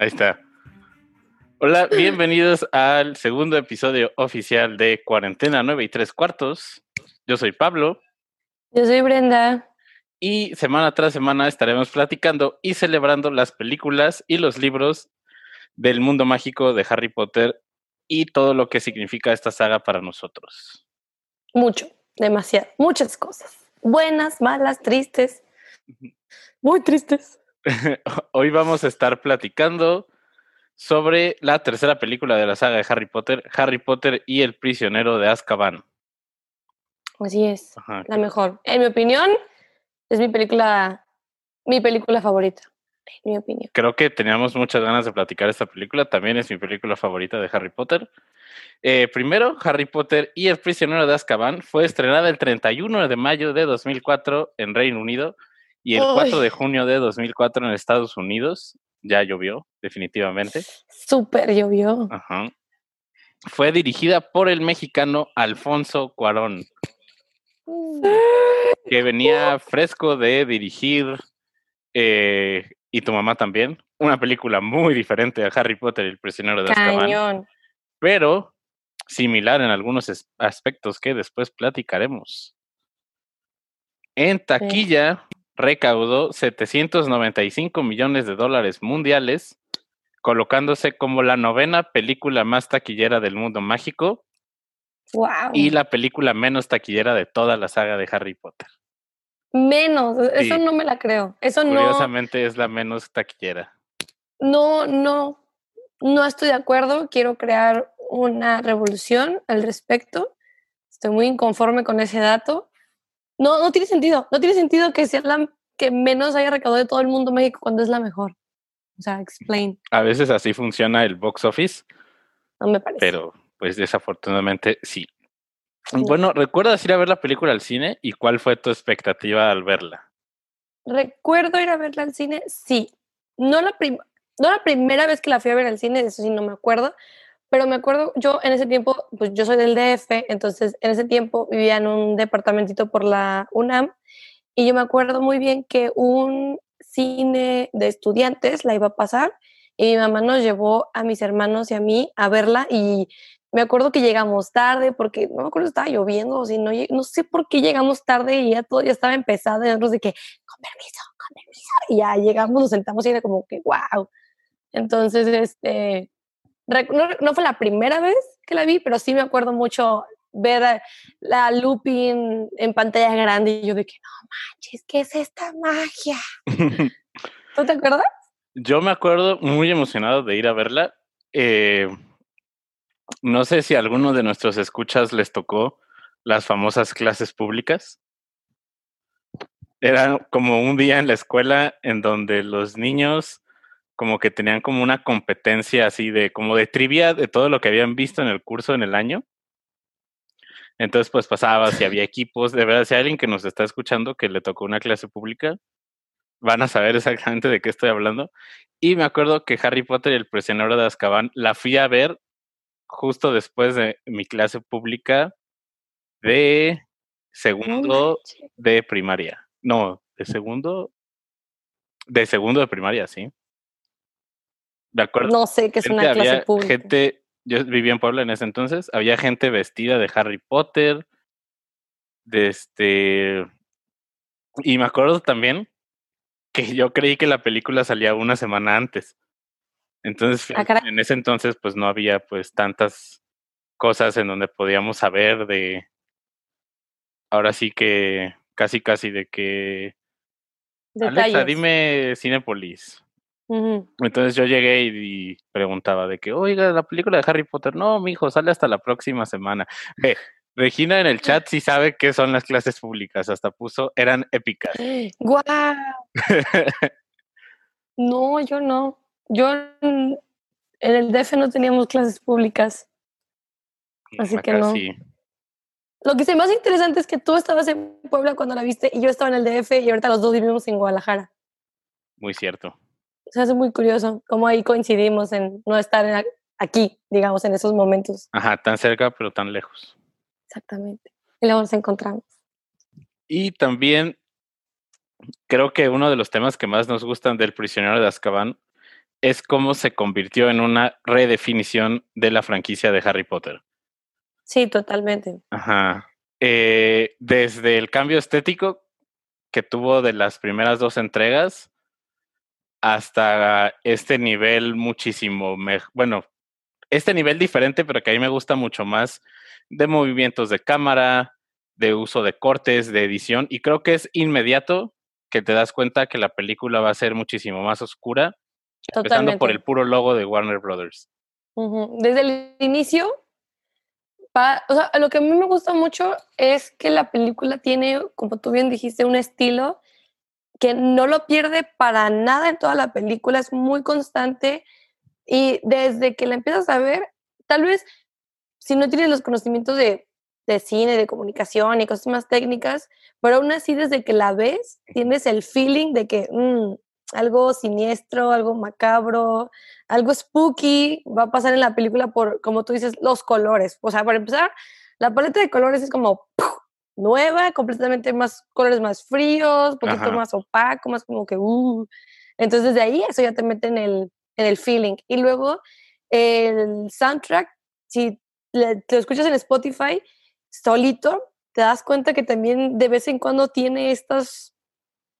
Ahí está. Hola, bienvenidos al segundo episodio oficial de Cuarentena 9 y 3 cuartos. Yo soy Pablo. Yo soy Brenda. Y semana tras semana estaremos platicando y celebrando las películas y los libros del mundo mágico de Harry Potter y todo lo que significa esta saga para nosotros. Mucho, demasiado, muchas cosas. Buenas, malas, tristes. Muy tristes. Hoy vamos a estar platicando sobre la tercera película de la saga de Harry Potter, Harry Potter y el prisionero de Azkaban. Así es, la mejor. En mi opinión, es mi película, mi película favorita. En mi opinión. Creo que teníamos muchas ganas de platicar esta película. También es mi película favorita de Harry Potter. Eh, primero, Harry Potter y el prisionero de Azkaban fue estrenada el 31 de mayo de 2004 en Reino Unido y el 4 de junio de 2004 en Estados Unidos. Ya llovió, definitivamente. Súper llovió. Ajá. Fue dirigida por el mexicano Alfonso Cuarón, que venía fresco de dirigir eh, y tu mamá también, una película muy diferente a Harry Potter y el prisionero de Azkaban, pero similar en algunos aspectos que después platicaremos. En taquilla recaudó 795 millones de dólares mundiales, colocándose como la novena película más taquillera del mundo mágico y la película menos taquillera de toda la saga de Harry Potter. Menos, e, eso no me la creo. Eso Curiosamente es la menos taquillera. No, no, no estoy de acuerdo. Quiero crear una revolución al respecto. Estoy muy inconforme con ese dato. No, no tiene sentido. No tiene sentido que sea la que menos haya recaudado de todo el mundo México cuando es la mejor. O sea, explain. A veces así funciona el box office. No me parece. Pero, pues desafortunadamente sí. Bueno, ¿recuerdas ir a ver la película al cine y cuál fue tu expectativa al verla? Recuerdo ir a verla al cine, sí. No la, no la primera vez que la fui a ver al cine, eso sí no me acuerdo, pero me acuerdo, yo en ese tiempo, pues yo soy del DF, entonces en ese tiempo vivía en un departamentito por la UNAM y yo me acuerdo muy bien que un cine de estudiantes la iba a pasar y mi mamá nos llevó a mis hermanos y a mí a verla y me acuerdo que llegamos tarde porque no me acuerdo si estaba lloviendo o si no, no sé por qué llegamos tarde y ya todo ya estaba empezado y nosotros de que, con permiso, con permiso, y ya llegamos, nos sentamos y era como que, wow. Entonces, este, no, fue la primera vez que la vi, pero sí me acuerdo mucho ver la Lupin en pantalla grande y yo de que, no manches, ¿qué es esta magia? ¿Tú te acuerdas? Yo me acuerdo muy emocionado de ir a verla. Eh, no sé si a alguno de nuestros escuchas les tocó las famosas clases públicas. Era como un día en la escuela en donde los niños como que tenían como una competencia así de como de trivia de todo lo que habían visto en el curso en el año. Entonces pues pasaba si había equipos, de verdad si hay alguien que nos está escuchando que le tocó una clase pública, van a saber exactamente de qué estoy hablando. Y me acuerdo que Harry Potter y el prisionero de Azkaban la fui a ver justo después de mi clase pública de segundo de primaria. No, de segundo. De segundo de primaria, sí. De acuerdo. No sé qué es una clase pública. Gente, yo vivía en Puebla en ese entonces, había gente vestida de Harry Potter, de este. Y me acuerdo también que yo creí que la película salía una semana antes. Entonces, ah, en ese entonces, pues no había pues tantas cosas en donde podíamos saber de, ahora sí que casi casi de que, Alexa, dime Cinepolis. Entonces yo llegué y, preguntaba de que, oiga, la película de Harry Potter, no, mi hijo, sale hasta la próxima semana. Regina en el chat sí sabe qué son las clases públicas, hasta puso, eran épicas. ¡Guau! no, yo no. Yo en el DF no teníamos clases públicas. Así que no. Lo que es más interesante es que tú estabas en Puebla cuando la viste y yo estaba en el DF y ahorita los dos vivimos en Guadalajara. Muy cierto. Se hace muy curioso cómo ahí coincidimos en no estar aquí, digamos, en esos momentos. Ajá, tan cerca pero tan lejos. Exactamente. Y luego nos encontramos. Y también creo que uno de los temas que más nos gustan del prisionero de Azkaban es cómo se convirtió en una redefinición de la franquicia de Harry Potter. Sí, totalmente. Ajá. Eh, desde el cambio estético que tuvo de las primeras dos entregas hasta este nivel muchísimo, bueno, este nivel diferente, pero que a mí me gusta mucho más de movimientos de cámara, de uso de cortes, de edición, y creo que es inmediato que te das cuenta que la película va a ser muchísimo más oscura, empezando por el puro logo de Warner Brothers. Desde el inicio, o sea, lo que a mí me gusta mucho es que la película tiene, como tú bien dijiste, un estilo que no lo pierde para nada en toda la película, es muy constante y desde que la empiezas a ver, tal vez si no tienes los conocimientos de, cine, de comunicación y cosas más técnicas, pero aún así desde que la ves, tienes el feeling de que mm, algo siniestro, algo macabro, algo spooky va a pasar en la película por, como tú dices, los colores. O sea, para empezar, la paleta de colores es como nueva, completamente más colores más fríos, un poquito más opaco, más como que, uh. Entonces, de ahí eso ya te mete en el, en el feeling. Y luego, el soundtrack, si te lo escuchas en Spotify solito, te das cuenta que también de vez en cuando tiene estas,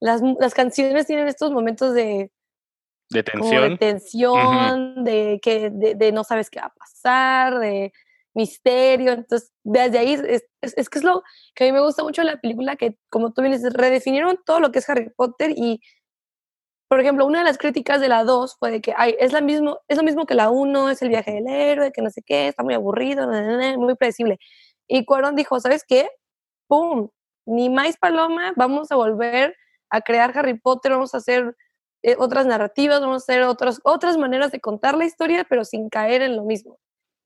las, las canciones tienen estos momentos de, de tensión, de, tensión de, que, de, no sabes qué va a pasar, de misterio. Entonces, desde ahí es, es, que es lo que a mí me gusta mucho de la película, que como tú vienes, redefinieron todo lo que es Harry Potter y, por ejemplo, una de las críticas de la 2 fue de que ay, es, la mismo, es lo mismo que la 1, es el viaje del héroe, que no sé qué, está muy aburrido, muy predecible. Y Cuarón dijo, ¿sabes qué? ¡Pum! Ni más paloma, vamos a volver a crear Harry Potter, vamos a hacer eh, otras narrativas, vamos a hacer otras, otras maneras de contar la historia, pero sin caer en lo mismo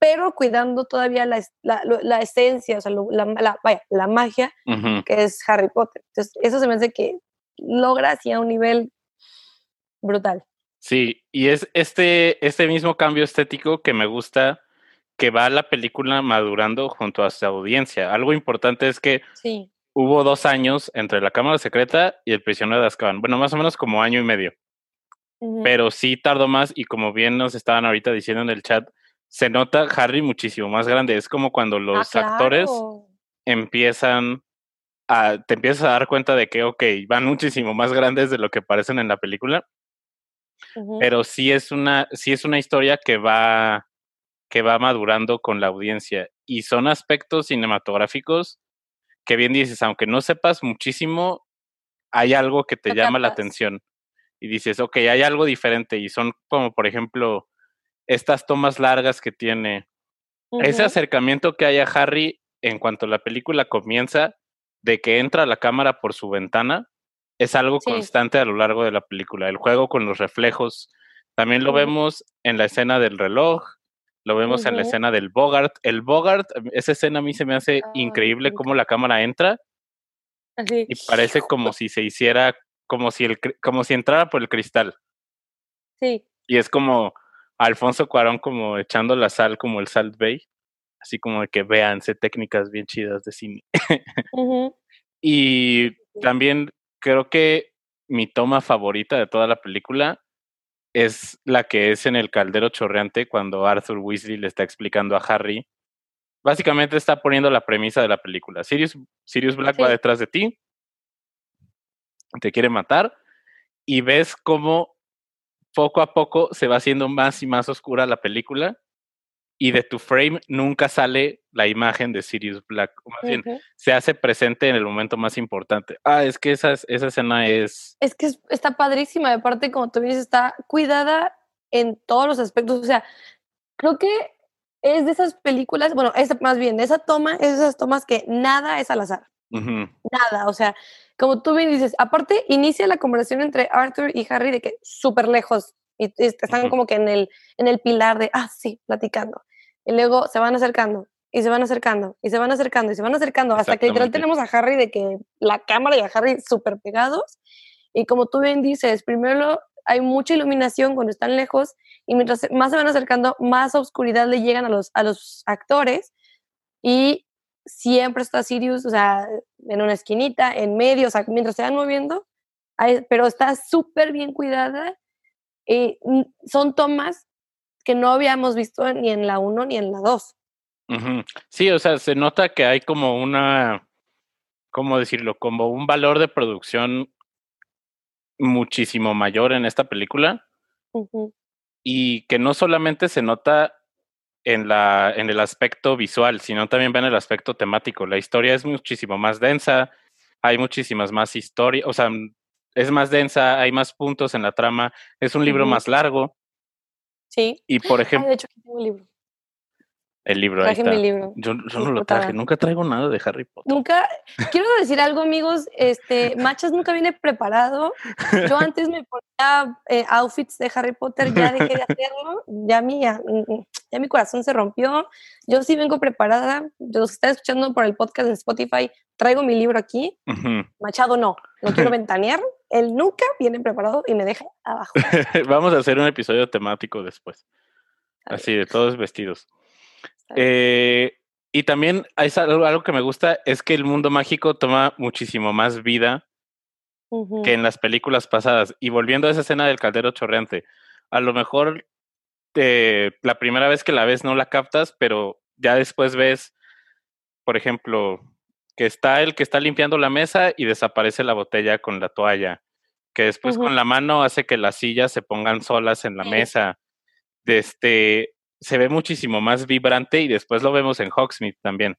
pero cuidando todavía la, la, esencia, o sea, la, vaya, la magia que es Harry Potter. Entonces, eso se me hace que logra así a un nivel brutal. Sí, y es este, este mismo cambio estético que me gusta que va la película madurando junto a su audiencia. Algo importante es que hubo dos años entre La Cámara Secreta y El Prisionero de Azkaban. Bueno, más o menos como año y medio. Pero sí tardó más y como bien nos estaban ahorita diciendo en el chat, se nota Harry muchísimo más grande. Es como cuando ah, los actores empiezan a, te empiezas a dar cuenta de que, ok, van muchísimo más grandes de lo que parecen en la película. Pero sí es una, sí es una historia que va, que va madurando con la audiencia. Y son aspectos cinematográficos que bien dices, aunque no sepas muchísimo, hay algo que te llama la atención. Y dices, ok, hay algo diferente. Y son como, por ejemplo, estas tomas largas que tiene, ese acercamiento que hay a Harry en cuanto la película comienza, de que entra la cámara por su ventana, es algo constante a lo largo de la película. El juego con los reflejos, también lo vemos en la escena del reloj, lo vemos en la escena del Bogart. El Bogart, esa escena a mí se me hace increíble cómo la cámara entra y parece como si se hiciera, como si, el, como si entrara por el cristal. Sí. Y es como, Alfonso Cuarón como echando la sal como el Salt Bay, así como de que véanse técnicas bien chidas de cine. y también creo que mi toma favorita de toda la película es la que es en el caldero chorreante cuando Arthur Weasley le está explicando a Harry. Básicamente está poniendo la premisa de la película. Sirius, Sirius Black va detrás de ti, te quiere matar y ves cómo poco a poco se va haciendo más y más oscura la película y de tu frame nunca sale la imagen de Sirius Black. Más bien, se hace presente en el momento más importante. Ah, es que esa, esa escena es... Es que está padrísima. De parte, como tú dices, está cuidada en todos los aspectos. O sea, creo que es de esas películas, bueno, es más bien, esa toma, es de esas tomas que nada es al azar. Nada, o sea, como tú bien dices, aparte inicia la conversación entre Arthur y Harry de que súper lejos y, están como que en el, en el pilar de, ah, sí, platicando. Y luego se van acercando y se van acercando y se van acercando y se van acercando hasta que literal tenemos a Harry de que la cámara y a Harry súper pegados. Y como tú bien dices, primero hay mucha iluminación cuando están lejos y mientras más se van acercando, más oscuridad le llegan a los, a los actores y siempre está Sirius, o sea, en una esquinita, en medio, o sea, mientras se van moviendo, pero está súper bien cuidada. Y son tomas que no habíamos visto ni en la 1 ni en la 2. Sí, o sea, se nota que hay como una, ¿cómo decirlo? Como un valor de producción muchísimo mayor en esta película. Y que no solamente se nota en, la, en el aspecto visual, sino también en el aspecto temático. La historia es muchísimo más densa, hay muchísimas más historias, o sea, es más densa, hay más puntos en la trama, es un libro más largo. Sí. Y por ejemplo... de hecho, aquí tengo un libro. El libro, ahí está. mi libro. Yo, yo no lo traje, nunca traigo nada de Harry Potter. Nunca, quiero decir algo, amigos, este, Machas nunca viene preparado. Yo antes me ponía eh, outfits de Harry Potter, ya dejé de hacerlo, ya mi, ya, mi corazón se rompió. Yo sí vengo preparada. Los que están escuchando por el podcast en Spotify, traigo mi libro aquí. Machado no, lo quiero ventanear. Él nunca viene preparado y me deja abajo. Vamos a hacer un episodio temático después. Así, de todos vestidos. Eh, y también es algo, que me gusta, es que el mundo mágico toma muchísimo más vida que en las películas pasadas. Y volviendo a esa escena del caldero chorreante, a lo mejor eh, la primera vez que la ves no la captas, pero ya después ves, por ejemplo, que está el que está limpiando la mesa y desaparece la botella con la toalla, que después con la mano hace que las sillas se pongan solas en la mesa. De este, se ve muchísimo más vibrante y después lo vemos en Hogsmeade también.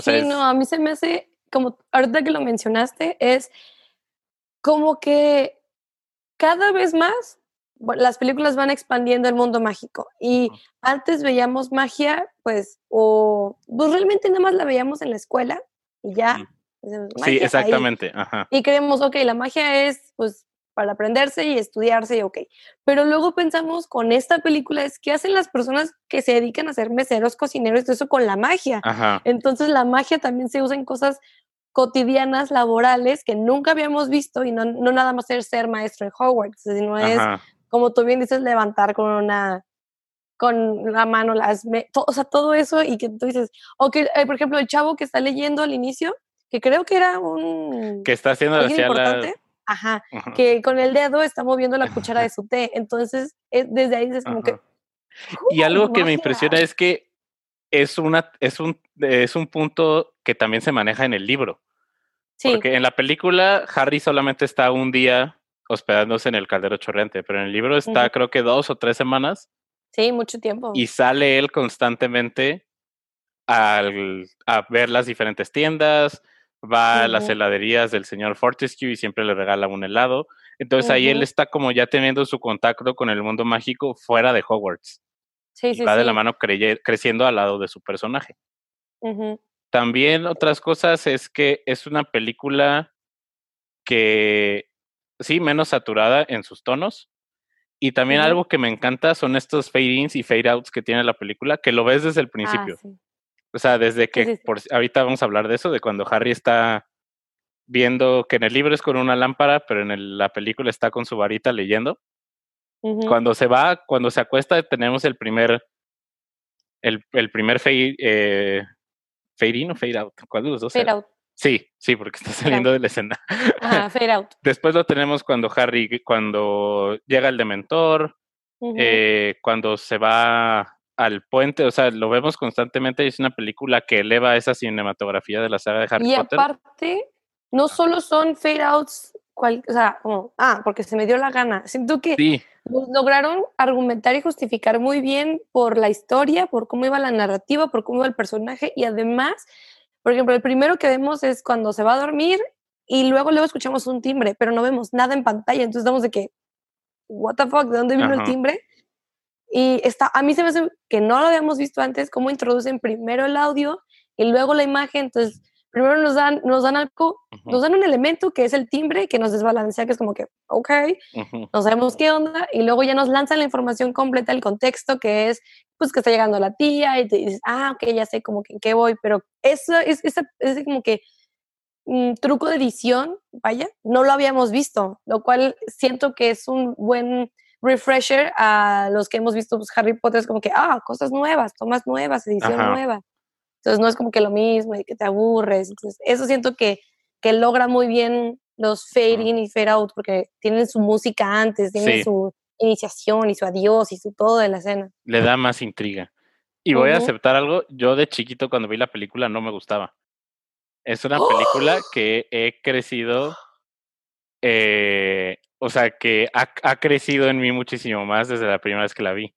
sí, no, a mí se me hace, como ahorita que lo mencionaste, es como que cada vez más las películas van expandiendo el mundo mágico y antes veíamos magia, pues, o pues realmente nada más la veíamos en la escuela y ya. sí, exactamente. Y creemos, ok, la magia es, pues, para aprenderse y estudiarse, ok. Pero luego pensamos con esta película es qué hacen las personas que se dedican a ser meseros, cocineros, todo eso con la magia. Entonces la magia también se usa en cosas cotidianas, laborales, que nunca habíamos visto y no, no nada más ser ser maestro en Hogwarts, sino es, como tú bien dices, levantar con una con la mano las o sea todo eso y que tú dices o que eh, por ejemplo el chavo que está leyendo al inicio que creo que era un que está haciendo importante Ajá, que con el dedo está moviendo la cuchara de su té. Entonces, eh, desde ahí es como que... Y algo que me impresiona es que es, una, es, un, es un punto que también se maneja en el libro. Sí. Porque en la película Harry solamente está un día hospedándose en el caldero chorreante, pero en el libro está creo que dos o tres semanas. Sí, mucho tiempo. Y sale él constantemente al, a ver las diferentes tiendas, va a las heladerías del señor Fortescue y siempre le regala un helado. Entonces ahí él está como ya teniendo su contacto con el mundo mágico fuera de Hogwarts. Sí, sí, va de la mano creciendo al lado de su personaje. También otras cosas es que es una película que sí, menos saturada en sus tonos. Y también algo que me encanta son estos fade-ins y fade-outs que tiene la película, que lo ves desde el ah, principio. O sea, desde que, Por, ahorita vamos a hablar de eso, de cuando Harry está viendo que en el libro es con una lámpara, pero en la película está con su varita leyendo. Cuando se va, cuando se acuesta, tenemos el primer, el, el primer fade, eh, fade in o fade out. ¿Cuál de los dos? Fade out. Sí, sí, porque está saliendo de la escena. Ajá, fade out. Después lo tenemos cuando Harry, cuando llega el dementor, eh, cuando se va al puente, o sea, lo vemos constantemente y es una película que eleva esa cinematografía de la saga de Harry Potter. Y aparte, no solo son fade outs, o sea, como, ah, porque se me dio la gana. Siento que lograron argumentar y justificar muy bien por la historia, por cómo iba la narrativa, por cómo iba el personaje y además, por ejemplo, el primero que vemos es cuando se va a dormir y luego luego escuchamos un timbre, pero no vemos nada en pantalla, entonces estamos de que, what the fuck, ¿de dónde vino el timbre? Y está, a mí se me hace que no lo habíamos visto antes, cómo introducen primero el audio y luego la imagen. Entonces, primero nos dan, nos dan algo, nos dan un elemento que es el timbre que nos desbalancea, que es como que, ok, no sabemos qué onda, y luego ya nos lanzan la información completa, el contexto, que es, pues, que está llegando la tía, y te dices, ah, ok, ya sé como que en qué voy, pero eso es, es, es como que mm, truco de edición, vaya, no lo habíamos visto, lo cual siento que es un buen refresher a los que hemos visto pues, Harry Potter, es como que, ah, cosas nuevas, tomas nuevas, edición nueva. Entonces no es como que lo mismo y que te aburres. Entonces, eso siento que, que logra muy bien los fade in y fade out porque tienen su música antes, tienen su iniciación y su adiós y su todo de la escena. Le da más intriga. Y voy a aceptar algo, yo de chiquito cuando vi la película no me gustaba. Es una película que he crecido, eh, o sea, que ha, ha, crecido en mí muchísimo más desde la primera vez que la vi.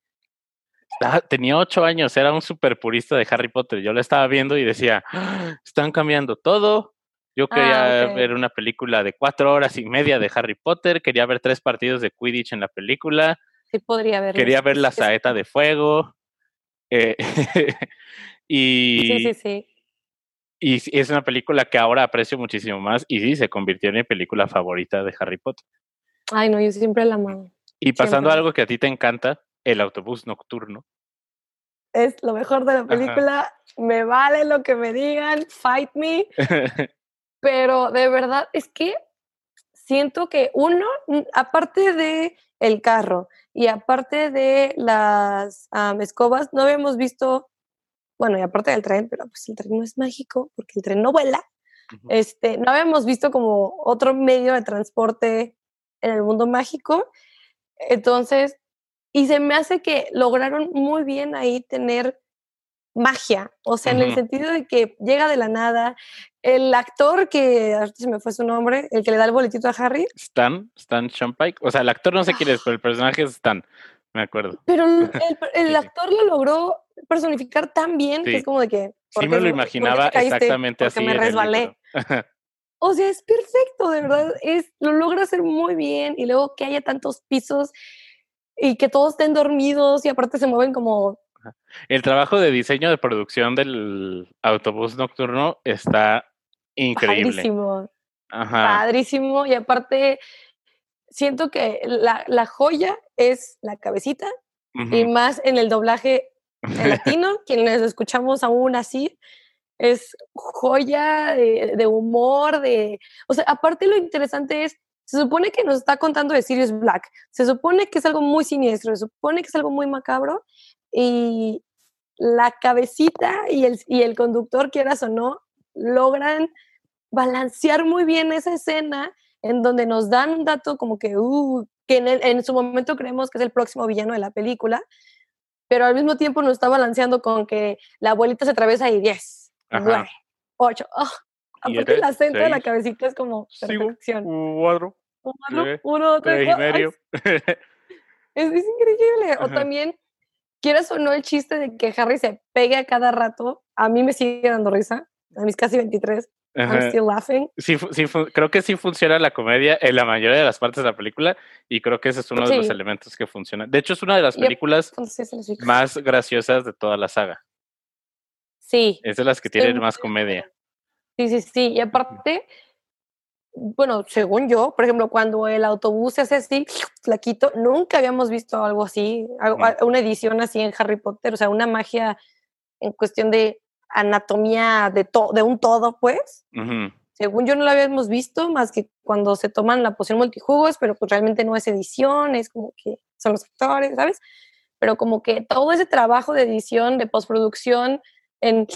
tenía ocho años, era un super purista de Harry Potter. Yo la estaba viendo y decía, ¡Ah! están cambiando todo, yo ah, quería ver una película de cuatro horas y media de Harry Potter, quería ver tres partidos de Quidditch en la película. Sí, podría ver. Quería ver la saeta de fuego. Eh, y, sí, sí, sí. Y es una película que ahora aprecio muchísimo más y sí, se convirtió en mi película favorita de Harry Potter. Ay, no, yo siempre la amo. Y pasando a algo que a ti te encanta, el autobús nocturno. Es lo mejor de la película. Me vale lo que me digan. Fight me. Pero de verdad es que siento que uno, aparte de el carro y aparte de las escobas, no habíamos visto, bueno, y aparte del tren, pero pues el tren no es mágico porque el tren no vuela. Este, no habíamos visto como otro medio de transporte en el mundo mágico. Entonces, y se me hace que lograron muy bien ahí tener magia, o sea, en el sentido de que llega de la nada. El actor que, ahorita se me fue su nombre, el que le da el boletito a Harry. Stan, Stan Shumpike. O sea, el actor no sé quién es, pero el personaje es Stan, me acuerdo. Pero el, actor lo logró personificar tan bien que es como de que... Sí me lo imaginaba exactamente así. me resbalé. o sea, es perfecto, de verdad, es, lo logra hacer muy bien y luego que haya tantos pisos y que todos estén dormidos y aparte se mueven como el trabajo de diseño de producción del autobús nocturno está increíble. Padrísimo. Padrísimo. Y aparte, siento que la, joya es la cabecita y más en el doblaje latino, quienes escuchamos aún así, es joya de, de, humor, de... O sea, aparte lo interesante es, se supone que nos está contando de Sirius Black, se supone que es algo muy siniestro, se supone que es algo muy macabro, y la cabecita y el, y el conductor, quieras o no, logran balancear muy bien esa escena en donde nos dan un dato como que, uh, que en, en, su momento creemos que es el próximo villano de la película, pero al mismo tiempo nos está balanceando con que la abuelita se atraviesa y 10, 9, 8. aparte el acento de la cabecita es como perfección. Cuatro, uno, tres, y medio. es, increíble. O también quieres o no el chiste de que Harry se pegue a cada rato, a mí me sigue dando risa, a mis casi 23. I'm still laughing. Sí, sí, creo que sí funciona la comedia en la mayoría de las partes de la película y creo que ese es uno de los elementos que funciona. De hecho, es una de las películas más graciosas de toda la saga. Sí. Es de las que tienen más comedia. Sí, sí, sí. Y aparte, bueno, según yo, por ejemplo, cuando el autobús se hace así, flaquito, nunca habíamos visto algo así, una edición así en Harry Potter, o sea, una magia en cuestión de anatomía de, de un todo, pues. Según yo no la habíamos visto, más que cuando se toman la poción multijugos, pero pues realmente no es edición, es como que son los actores, ¿sabes? Pero como que todo ese trabajo de edición, de postproducción, en,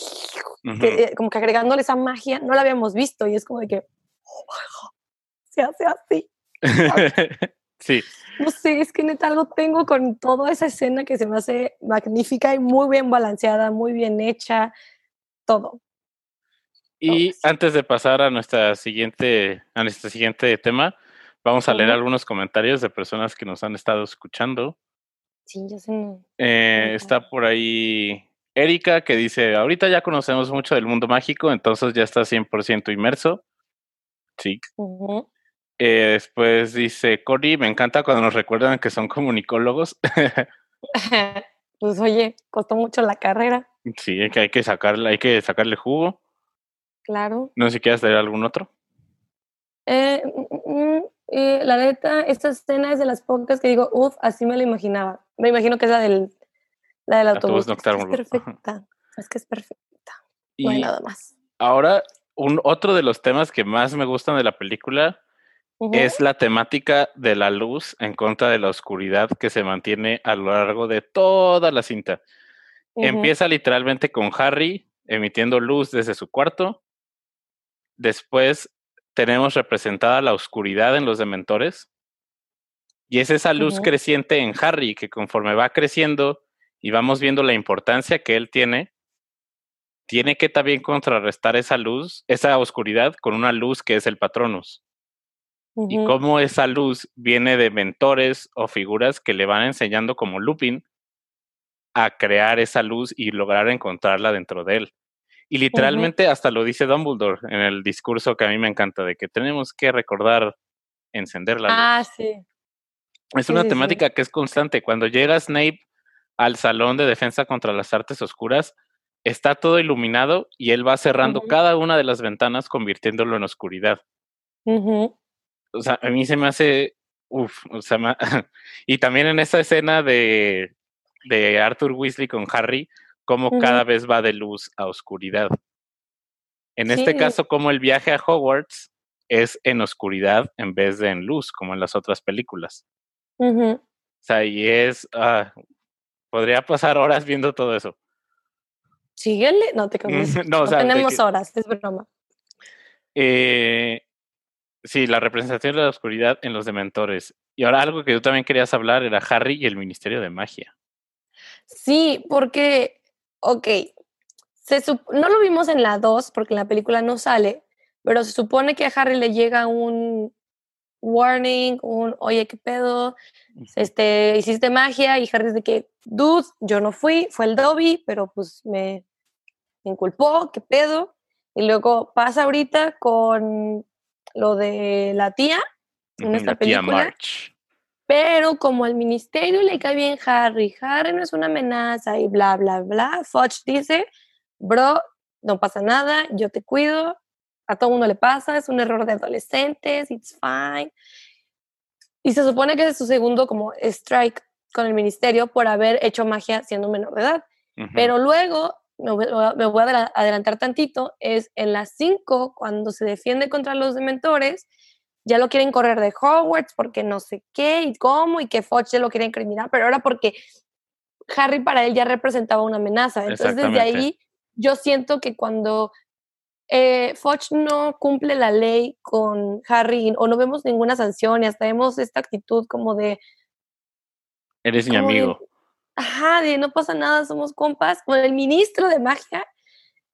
como que agregándole esa magia, no la habíamos visto y es como de que se hace así. sí. No sé, es que neta algo tengo con toda esa escena que se me hace magnífica y muy bien balanceada, muy bien hecha, todo. Y antes de pasar a nuestra siguiente, a nuestro siguiente tema, vamos a leer algunos comentarios de personas que nos han estado escuchando. Sí, ya sé. Eh, está por ahí Erika que dice, ahorita ya conocemos mucho del mundo mágico, entonces ya está 100% inmerso. Sí. Eh, después dice, Cory, me encanta cuando nos recuerdan que son comunicólogos. pues oye, costó mucho la carrera. Sí, hay que, hay que, sacarle, hay que sacarle jugo. Claro. No sé si quieres traer algún otro. Eh, mm, mm, eh, la neta, esta escena es de las pocas que digo, uff, así me la imaginaba. Me imagino que es la del, la del autobús. Es, perfecta. Es que es perfecta. No hay nada más. Ahora un, otro de los temas que más me gustan de la película es la temática de la luz en contra de la oscuridad que se mantiene a lo largo de toda la cinta. Empieza literalmente con Harry emitiendo luz desde su cuarto. Después tenemos representada la oscuridad en los dementores. Y es esa luz creciente en Harry que conforme va creciendo y vamos viendo la importancia que él tiene, tiene que también contrarrestar esa luz, esa oscuridad con una luz que es el Patronus. Y cómo esa luz viene de mentores o figuras que le van enseñando como Lupin a crear esa luz y lograr encontrarla dentro de él. Y literalmente hasta lo dice Dumbledore en el discurso que a mí me encanta, de que tenemos que recordar encender la luz. Ah, sí. Es una temática que es constante. Cuando llega Snape al salón de defensa contra las artes oscuras, está todo iluminado y él va cerrando cada una de las ventanas, convirtiéndolo en oscuridad. O sea, a mí se me hace. Uf, o sea, y también en esa escena de, de Arthur Weasley con Harry, como cada vez va de luz a oscuridad. En este caso, como el viaje a Hogwarts es en oscuridad en vez de en luz, como en las otras películas. O sea, y es. Ah, podría pasar horas viendo todo eso. Síguele, no te cambies. no, tenemos horas, es broma. Eh, sí, la representación de la oscuridad en los dementores. Y ahora algo que tú también querías hablar era Harry y el Ministerio de Magia. Sí, porque, ok, se no lo vimos en la 2 porque en la película no sale, pero se supone que a Harry le llega un warning, un, oye, ¿qué pedo? Este, hiciste magia y Harry dice que, dude, yo no fui, fue el Dobby, pero pues me, inculpó, ¿qué pedo? Y luego pasa ahorita con lo de la tía en esta película. Pero como al ministerio le cae bien Harry, Harry no es una amenaza y bla, bla, bla, Fudge dice, bro, no pasa nada, yo te cuido, a todo mundo le pasa, es un error de adolescentes, it's fine. Y se supone que es su segundo como strike con el ministerio por haber hecho magia siendo menor de edad. Pero luego, me voy, a adelantar tantito, es en las 5, cuando se defiende contra los dementores, ya lo quieren correr de Hogwarts porque no sé qué y cómo y que Foch ya lo quiere incriminar, pero ahora porque Harry para él ya representaba una amenaza. Entonces desde ahí yo siento que cuando eh, Foch no cumple la ley con Harry o no vemos ninguna sanción y hasta vemos esta actitud como de... Eres mi amigo. Ajá, de no pasa nada, somos compas. Con el ministro de magia,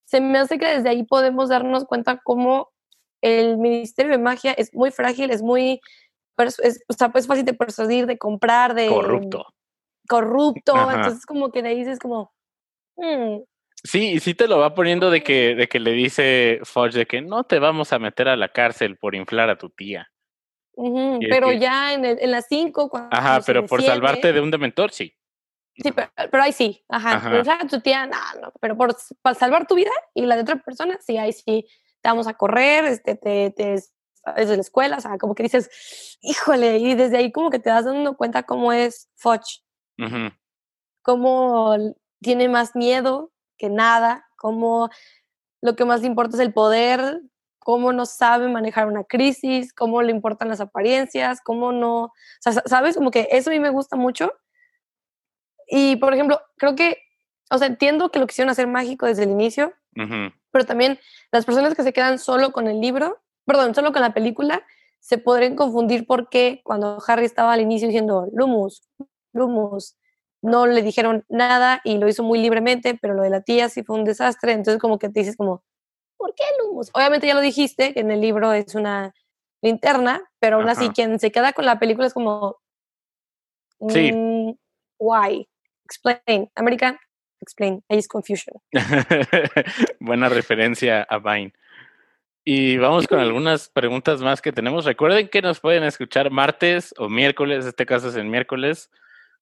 se me hace que desde ahí podemos darnos cuenta cómo el ministerio de magia es muy frágil, es muy... Es, o sea, pues fácil de persuadir, de comprar, de... Corrupto. Corrupto. Entonces como que de ahí dices como... Hmm, Sí, y sí te lo va poniendo de que, de que le dice Fudge de que no te vamos a meter a la cárcel por inflar a tu tía. pero ya en, en las cinco Ajá, pero por salvarte de un dementor, sí. Sí, pero, pero ahí sí. Ajá. Pero a tu tía, no, no. Pero por para salvar tu vida y la de otra persona, sí, ahí sí. Te vamos a correr, este, te, te desde la escuela, o sea, como que dices, híjole, y desde ahí como que te das dando cuenta cómo es Fudge. Cómo tiene más miedo que nada, cómo lo que más le importa es el poder, cómo no sabe manejar una crisis, cómo le importan las apariencias, cómo no, o sea, sabes, como que eso a mí me gusta mucho. Y, por ejemplo, creo que, o sea, entiendo que lo quisieron hacer mágico desde el inicio, pero también las personas que se quedan solo con el libro, perdón, solo con la película, se podrían confundir porque cuando Harry estaba al inicio diciendo Lumus, Lumus, no le dijeron nada y lo hizo muy libremente, pero lo de la tía sí fue un desastre, entonces como que te dices como, ¿por qué Lumos? Obviamente ya lo dijiste, que en el libro es una linterna, pero aún así quien se queda con la película es como, sí. Mm, why? Explain. American, explain. Ahí es confusion. Buena referencia a Vine. Y vamos con algunas preguntas más que tenemos. Recuerden que nos pueden escuchar martes o miércoles, este caso es en miércoles,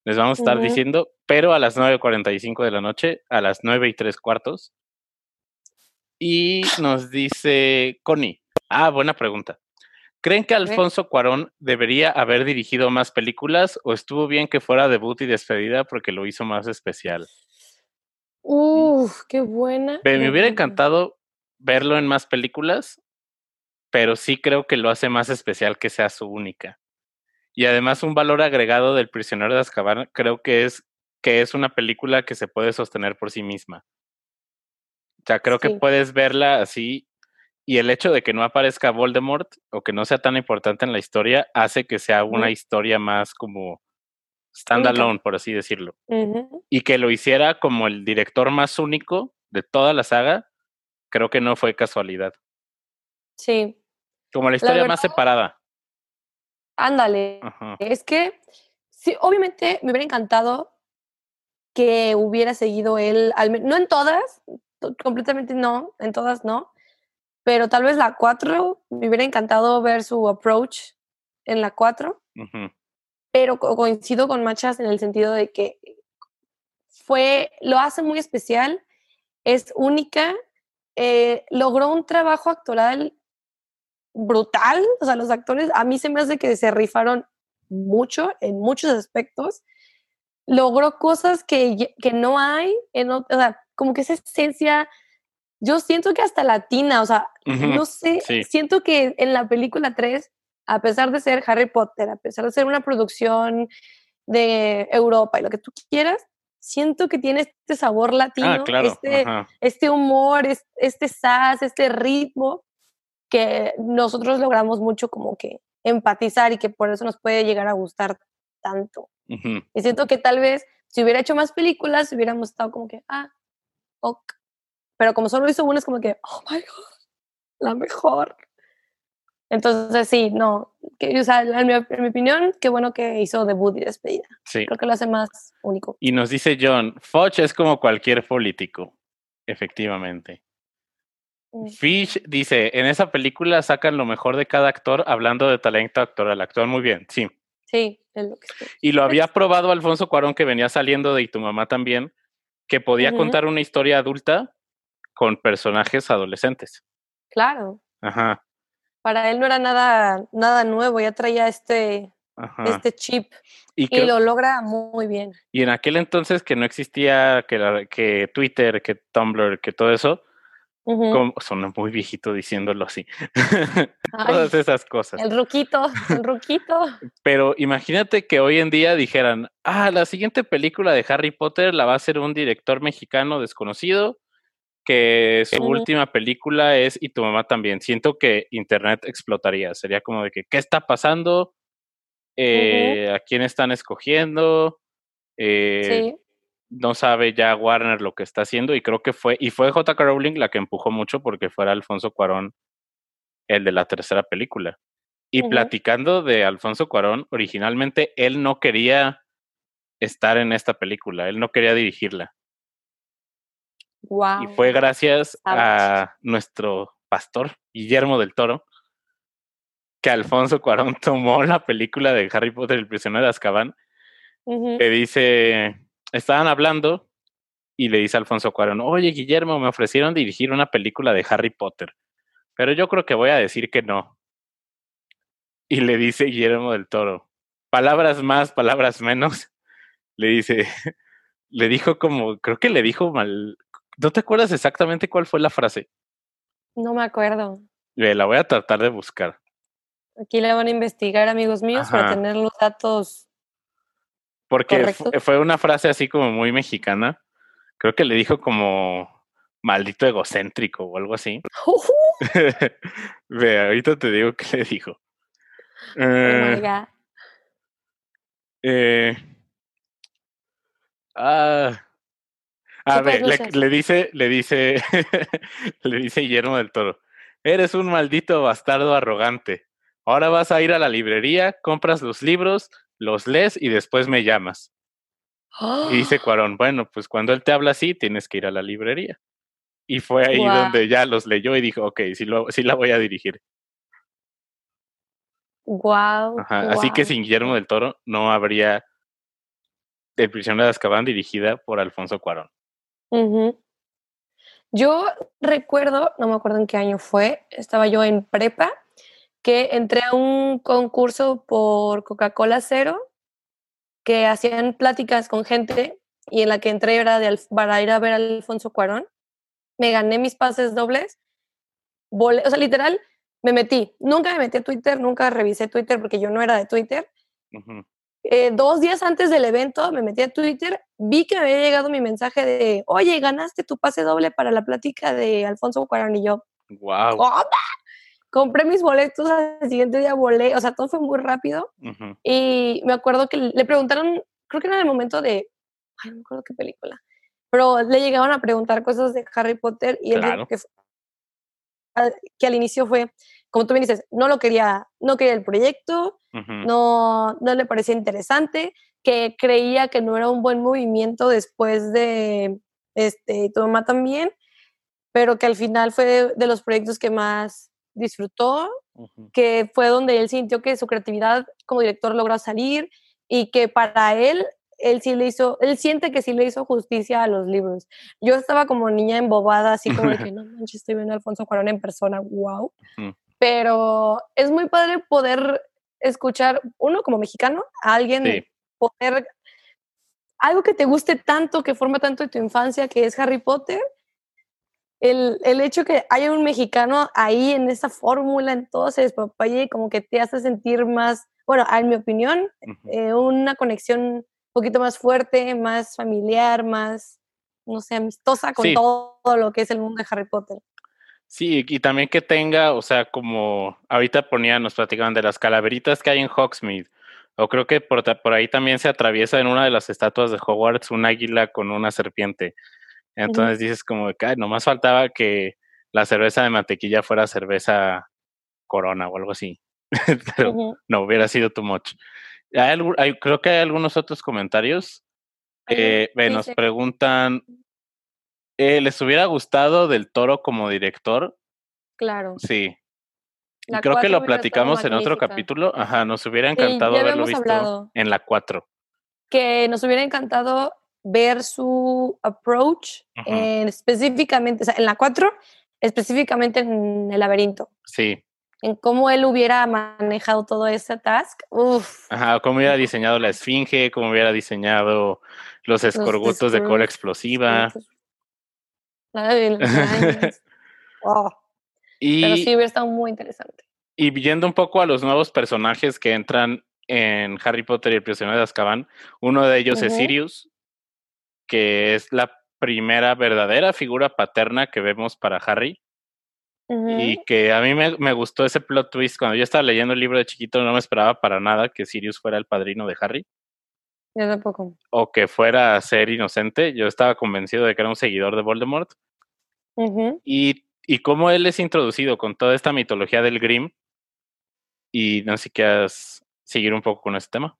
les vamos a estar diciendo, pero a las 9.45 de la noche, a las 9 y tres cuartos. Y nos dice Connie, ah, buena pregunta. ¿Creen que Alfonso Cuarón debería haber dirigido más películas o estuvo bien que fuera debut y despedida porque lo hizo más especial? Uf, qué buena. Me, hubiera encantado verlo en más películas, pero sí creo que lo hace más especial que sea su única. Y además un valor agregado del prisionero de Azkaban creo que es que es una película que se puede sostener por sí misma. O sea, creo que puedes verla así y el hecho de que no aparezca Voldemort o que no sea tan importante en la historia hace que sea una historia más como standalone, por así decirlo. Y que lo hiciera como el director más único de toda la saga, creo que no fue casualidad. Sí, Como la historia más verdad- separada. ándale. Es que, sí, obviamente me hubiera encantado que hubiera seguido él, al no en todas, to- completamente no, en todas no, pero tal vez la 4, me hubiera encantado ver su approach en la 4, Ujú. pero co- coincido con Machas en el sentido de que fue, lo hace muy especial, es única, eh, logró un trabajo actoral brutal, o sea, los actores a mí se me hace que se rifaron mucho en muchos aspectos, logró cosas que, que no hay, en, o sea, como que esa esencia, yo siento que hasta latina, o sea, No sé, sí. siento que en la película 3, a pesar de ser Harry Potter, a pesar de ser una producción de Europa y lo que tú quieras, siento que tiene este sabor latino, Ah, claro. este, este humor, es- este sas, este ritmo que nosotros logramos mucho como que empatizar y que por eso nos puede llegar a gustar tanto. Ujú. Y siento que tal vez si hubiera hecho más películas hubiéramos estado como que, ah, ok. Pero como solo hizo una es como que, oh my god, la mejor. Entonces sí, no, que, o sea, en mi, en mi opinión, qué bueno que hizo debut y despedida. Sí. Creo que lo hace más único. Y nos dice John, Foch es como cualquier político. Efectivamente. Mm. Fish dice, en esa película sacan lo mejor de cada actor hablando de talento actoral. Actúan muy bien, sí. Sí, es lo que estoy. Y lo había probado Alfonso Cuarón, que venía saliendo de Y tu mamá también, que podía contar una historia adulta con personajes adolescentes. Claro, Ajá, para él no era nada, nada nuevo, ya traía este, ajá. este chip Y, lo logra muy bien. y en aquel entonces que no existía que, la- que Twitter, que Tumblr, que todo eso, Ujú. como, suena muy viejito diciéndolo así. Ay, Todas esas cosas. el ruquito, el ruquito. Pero imagínate que hoy en día dijeran, ah, la siguiente película de Harry Potter la va a hacer un director mexicano desconocido, que su última película es Y tu mamá también. Siento que Internet explotaría. Sería como de que, ¿qué está pasando? Eh, ¿A quién están escogiendo? Eh, Sí, No sabe ya Warner lo que está haciendo y creo que fue, y fue J.K. Rowling la que empujó mucho porque fuera Alfonso Cuarón el de la tercera película. Y platicando de Alfonso Cuarón, originalmente él no quería estar en esta película, él no quería dirigirla. Wow. Y fue gracias a nuestro pastor, Guillermo del Toro, que Alfonso Cuarón tomó la película de Harry Potter, el prisionero de Azkaban, le dice, estaban hablando y le dice a Alfonso Cuarón, oye Guillermo, me ofrecieron dirigir una película de Harry Potter, pero yo creo que voy a decir que no. Y le dice Guillermo del Toro, palabras más, palabras menos, le dice, le dijo como, creo que le dijo mal, ¿no te acuerdas exactamente cuál fue la frase? No me acuerdo. La voy a tratar de buscar. Aquí le van a investigar, amigos míos, para tener los datos. Porque fue una frase así como muy mexicana. Creo que le dijo como maldito egocéntrico o algo así. Ve, ahorita te digo qué le dijo. Oh my Eh, eh, ah, a ver, le, dice, le dice, le dice Guillermo del Toro, eres un maldito bastardo arrogante. Ahora vas a ir a la librería, compras los libros, los lees y después me llamas. Y dice Cuarón, bueno, pues cuando él te habla así, tienes que ir a la librería. Y fue ahí donde ya los leyó y dijo, ok, sí, lo, sí la voy a dirigir. Wow. Ajá, Así que sin Guillermo del Toro no habría El prisionero de Azkaban dirigida por Alfonso Cuarón. Yo recuerdo, no me acuerdo en qué año fue, estaba yo en prepa, que entré a un concurso por Coca-Cola Cero, que hacían pláticas con gente y en la que entré era de, para ir a ver a Alfonso Cuarón. Me gané mis pases dobles volé, o sea, literal, me metí. Nunca me metí a Twitter, nunca revisé Twitter porque yo no era de Twitter. Eh, dos días antes del evento me metí a Twitter, vi que me había llegado mi mensaje de, oye, ganaste tu pase doble para la plática de Alfonso Cuarón y yo. Wow. Compré mis boletos, al siguiente día volé, o sea, todo fue muy rápido. Y me acuerdo que le preguntaron, creo que era en el momento de, ay, no me acuerdo qué película, pero le llegaban a preguntar cosas de Harry Potter y él dijo que, que al inicio fue, como tú me dices, no lo quería, no quería el proyecto, no, no le parecía interesante, que creía que no era un buen movimiento después de este, tu mamá también, pero que al final fue de, los proyectos que más disfrutó, que fue donde él sintió que su creatividad como director logró salir y que para él él sí le hizo, él siente que sí le hizo justicia a los libros. Yo estaba como niña embobada, así como de que no manches, estoy viendo a Alfonso Cuarón en persona, wow. Pero es muy padre poder escuchar, uno como mexicano, a alguien poder, algo que te guste tanto, que forma tanto de tu infancia, que es Harry Potter. El, el hecho que haya un mexicano ahí en esa fórmula, en todo ese despapalle, como que te hace sentir más, bueno, en mi opinión, eh, una conexión poquito más fuerte, más familiar, más, no sé, amistosa con todo lo que es el mundo de Harry Potter. Sí, y también que tenga, o sea, como ahorita ponían, nos platicaban de las calaveritas que hay en Hogsmeade, o creo que por, por ahí también se atraviesa en una de las estatuas de Hogwarts un águila con una serpiente. Entonces dices como que, nomás faltaba que la cerveza de mantequilla fuera cerveza corona o algo así. Pero no hubiera sido too much creo que hay algunos otros comentarios. Eh, nos preguntan, eh, ¿les hubiera gustado del toro como director? Claro. Sí. creo que lo platicamos en otro capítulo. Ajá, nos hubiera encantado haberlo visto en la 4. Que nos hubiera encantado ver su approach específicamente, o sea, en la 4, específicamente en el laberinto. Sí en cómo él hubiera manejado todo ese task. Uf. Ajá, cómo hubiera diseñado la esfinge, cómo hubiera diseñado los escorbutos de cola explosiva. oh. y, Pero sí hubiera estado muy interesante. Y viendo un poco a los nuevos personajes que entran en Harry Potter y el prisionero de Azkaban, uno de ellos es Sirius, que es la primera verdadera figura paterna que vemos para Harry. Y que a mí me, me, gustó ese plot twist. Cuando yo estaba leyendo el libro de chiquito, no me esperaba para nada que Sirius fuera el padrino de Harry. Yo tampoco. O que fuera a ser inocente. Yo estaba convencido de que era un seguidor de Voldemort. y, y cómo él es introducido con toda esta mitología del Grimm. Y no sé si quieras seguir un poco con ese tema.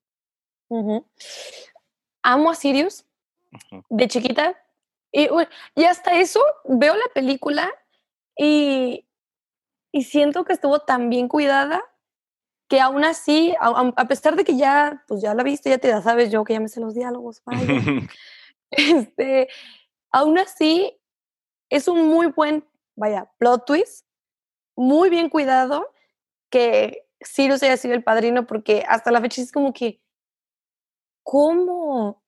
Amo a Sirius de chiquita. Y, y hasta eso veo la película y, y siento que estuvo tan bien cuidada que aún así, a, pesar de que ya, pues ya la viste, ya te la sabes yo, que ya me sé los diálogos, vaya, este, aún así es un muy buen, vaya, plot twist, muy bien cuidado, que Sirius haya sido el padrino, porque hasta la fecha es como que, ¿cómo?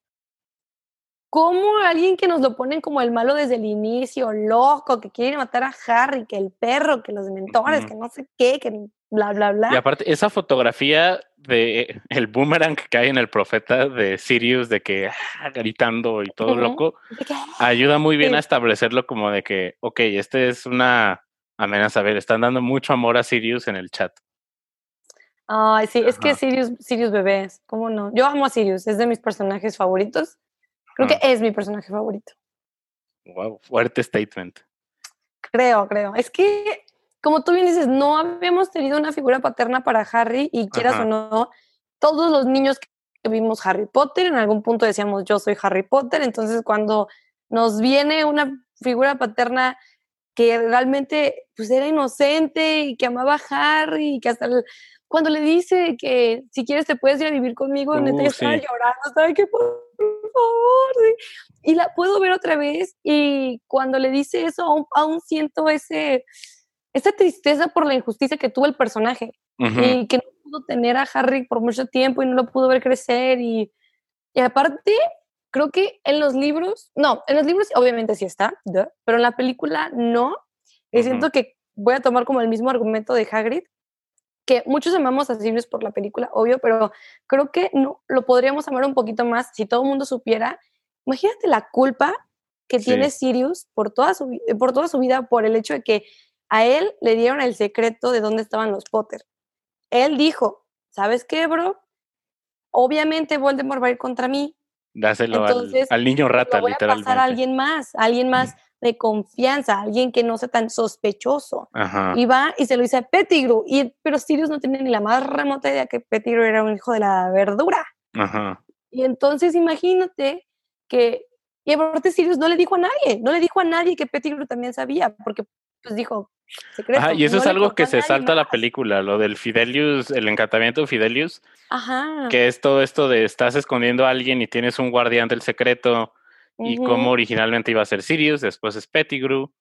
¿Cómo alguien que nos lo ponen como el malo desde el inicio, loco, que quiere matar a Harry, que el perro, que los mentores, que no sé qué, que bla, bla, bla? Y aparte, esa fotografía de el boomerang que hay en el profeta de Sirius, de que ah, gritando y todo loco, ayuda muy bien a establecerlo como de que, ok, este es una amenaza. A ver, están dando mucho amor a Sirius en el chat. Ay, sí, es que Sirius, Sirius bebés, ¿cómo no? Yo amo a Sirius, es de mis personajes favoritos. Creo que es mi personaje favorito. Wow, fuerte statement. Creo, creo. Es que, como tú bien dices, no habíamos tenido una figura paterna para Harry y quieras o no, todos los niños que vimos Harry Potter, en algún punto decíamos yo soy Harry Potter, entonces cuando nos viene una figura paterna que realmente pues era inocente y que amaba a Harry y que hasta cuando le dice que si quieres te puedes ir a vivir conmigo, uh, neta estaba llorando, estaba que por, favor, y la puedo ver otra vez y cuando le dice eso aún, siento ese esa tristeza por la injusticia que tuvo el personaje y que no pudo tener a Harry por mucho tiempo y no lo pudo ver crecer y, y aparte creo que en los libros, no, en los libros obviamente sí está, pero en la película no. Y siento que voy a tomar como el mismo argumento de Hagrid, que muchos amamos a Sirius por la película, obvio, pero creo que no, lo podríamos amar un poquito más si todo el mundo supiera. Imagínate la culpa que tiene Sirius por toda, su, por toda su vida por el hecho de que a él le dieron el secreto de dónde estaban los Potter. Él dijo, ¿sabes qué, bro? Obviamente Voldemort va a ir contra mí. Dáselo al, niño rata, lo voy a pasar a alguien más, a alguien más de confianza, alguien que no sea tan sospechoso. Y va y se lo dice a Pettigrew. Y, pero Sirius no tiene ni la más remota idea que Pettigrew era un hijo de la verdura. Y entonces imagínate que, y aparte Sirius no le dijo a nadie, no le dijo a nadie que Pettigrew también sabía, porque pues dijo, Secreto, y eso es algo que se salta a la película, lo del Fidelius, el encantamiento de Fidelius, Ajá. que es todo esto de estás escondiendo a alguien y tienes un guardián del secreto y como originalmente iba a ser Sirius, después es Pettigrew.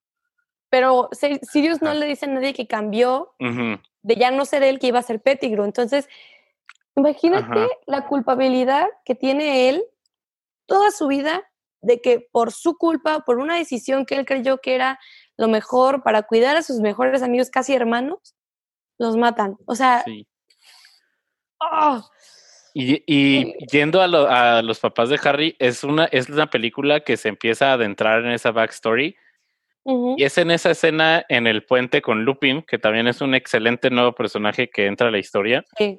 Pero Sirius no le dice a nadie que cambió de ya no ser él que iba a ser Pettigrew. Entonces, imagínate la culpabilidad que tiene él toda su vida de que por su culpa, por una decisión que él creyó que era lo mejor para cuidar a sus mejores amigos, casi hermanos, los matan. O sea, ¡ah! Y, yendo a, los papás de Harry, es una, es una película que se empieza a adentrar en esa backstory. Y es en esa escena en el puente con Lupin, que también es un excelente nuevo personaje que entra a la historia. Sí,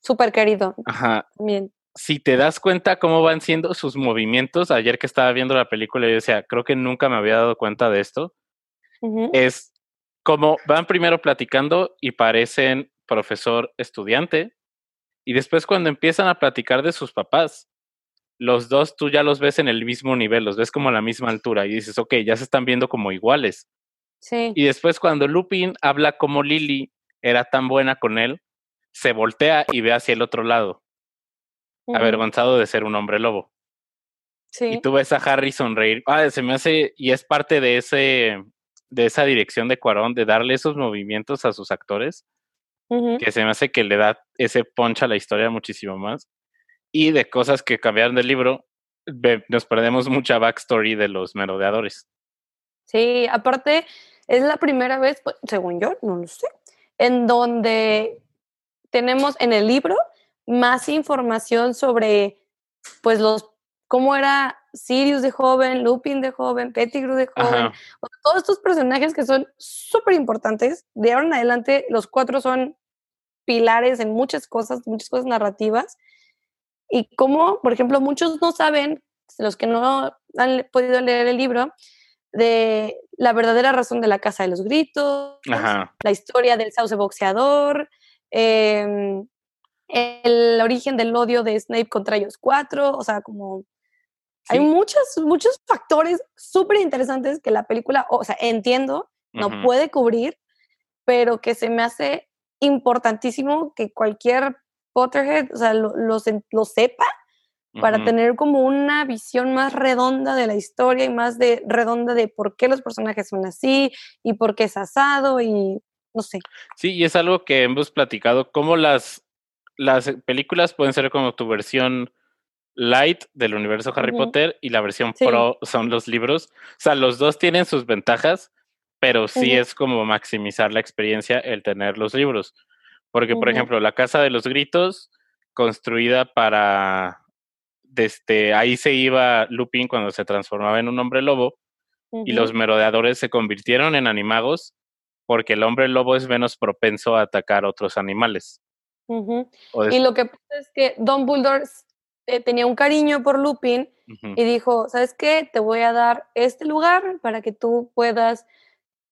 súper querido. Ajá. Bien. Si te das cuenta cómo van siendo sus movimientos, ayer que estaba viendo la película, yo decía, creo que nunca me había dado cuenta de esto. Es como van primero platicando y parecen profesor estudiante, y después cuando empiezan a platicar de sus papás, los dos tú ya los ves en el mismo nivel, los ves como a la misma altura y dices, ok, ya se están viendo como iguales. Sí. Y después cuando Lupin habla como Lily era tan buena con él, se voltea y ve hacia el otro lado, avergonzado de ser un hombre lobo. Sí. Y tú ves a Harry sonreír. Ah, se me hace, y es parte de ese, de esa dirección de Cuarón, de darle esos movimientos a sus actores que se me hace que le da ese poncha a la historia muchísimo más. Y de cosas que cambiaron del libro, nos perdemos mucha backstory de los merodeadores. Sí, aparte, es la primera vez, pues, según yo, no lo sé, en donde tenemos en el libro más información sobre, pues, los, cómo era Sirius de joven, Lupin de joven, Pettigrew de joven, todos estos personajes que son súper importantes. De ahora en adelante, los cuatro son pilares en muchas cosas, muchas cosas narrativas. Y como, por ejemplo, muchos no saben, los que no han podido leer el libro, de la verdadera razón de la Casa de los Gritos, la historia del sauce boxeador, em, el origen del odio de Snape contra ellos cuatro, o sea, como hay muchos, muchos factores súper interesantes que la película, o sea, entiendo, no puede cubrir, pero que se me hace importantísimo que cualquier Potterhead, o sea, lo, lo, sepa para tener como una visión más redonda de la historia y más de redonda de por qué los personajes son así y por qué es asado y no sé. Sí, y es algo que hemos platicado, cómo las, las películas pueden ser como tu versión light del universo Harry Potter y la versión pro son los libros. O sea, los dos tienen sus ventajas, pero sí es como maximizar la experiencia el tener los libros. Porque, por ejemplo, la Casa de los Gritos, construida para... Desde ahí se iba Lupin cuando se transformaba en un hombre lobo y los merodeadores se convirtieron en animagos porque el hombre lobo es menos propenso a atacar otros animales. Y lo que pasa es que Don Dumbledore eh, tenía un cariño por Lupin y dijo, ¿sabes qué? Te voy a dar este lugar para que tú puedas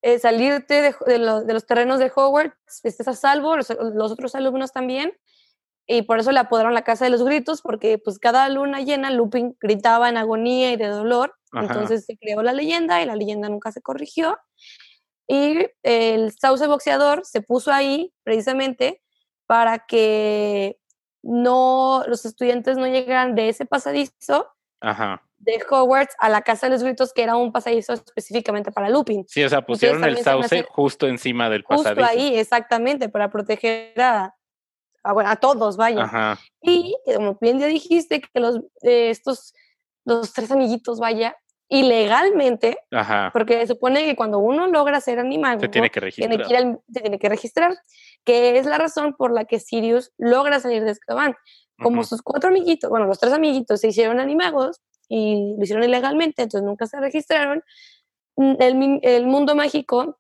eh, salirte de, los terrenos de Hogwarts, estés a salvo, los, otros alumnos también. Y por eso le apodaron la Casa de los Gritos, porque pues cada luna llena Lupin gritaba en agonía y de dolor. Entonces se creó la leyenda y la leyenda nunca se corrigió. Y el sauce boxeador se puso ahí precisamente para que no, los estudiantes no llegaran de ese pasadizo de Hogwarts a la Casa de los Gritos, que era un pasadizo específicamente para Lupin. Sí, o sea, pusieron el sauce justo encima del pasadizo. Justo ahí, exactamente, para proteger a, a, todos, vaya. Y como bien ya dijiste, que los, estos, los tres amiguitos, vaya, ilegalmente, Ajá. porque se supone que cuando uno logra ser animal, Se tiene que tiene registrar. que, ir al- se tiene que registrar, que es la razón por la que Sirius logra salir de Azkaban. Como Ujú. sus cuatro amiguitos, bueno, los tres amiguitos se hicieron animagos y lo hicieron ilegalmente, entonces nunca se registraron, mm, el, mundo mágico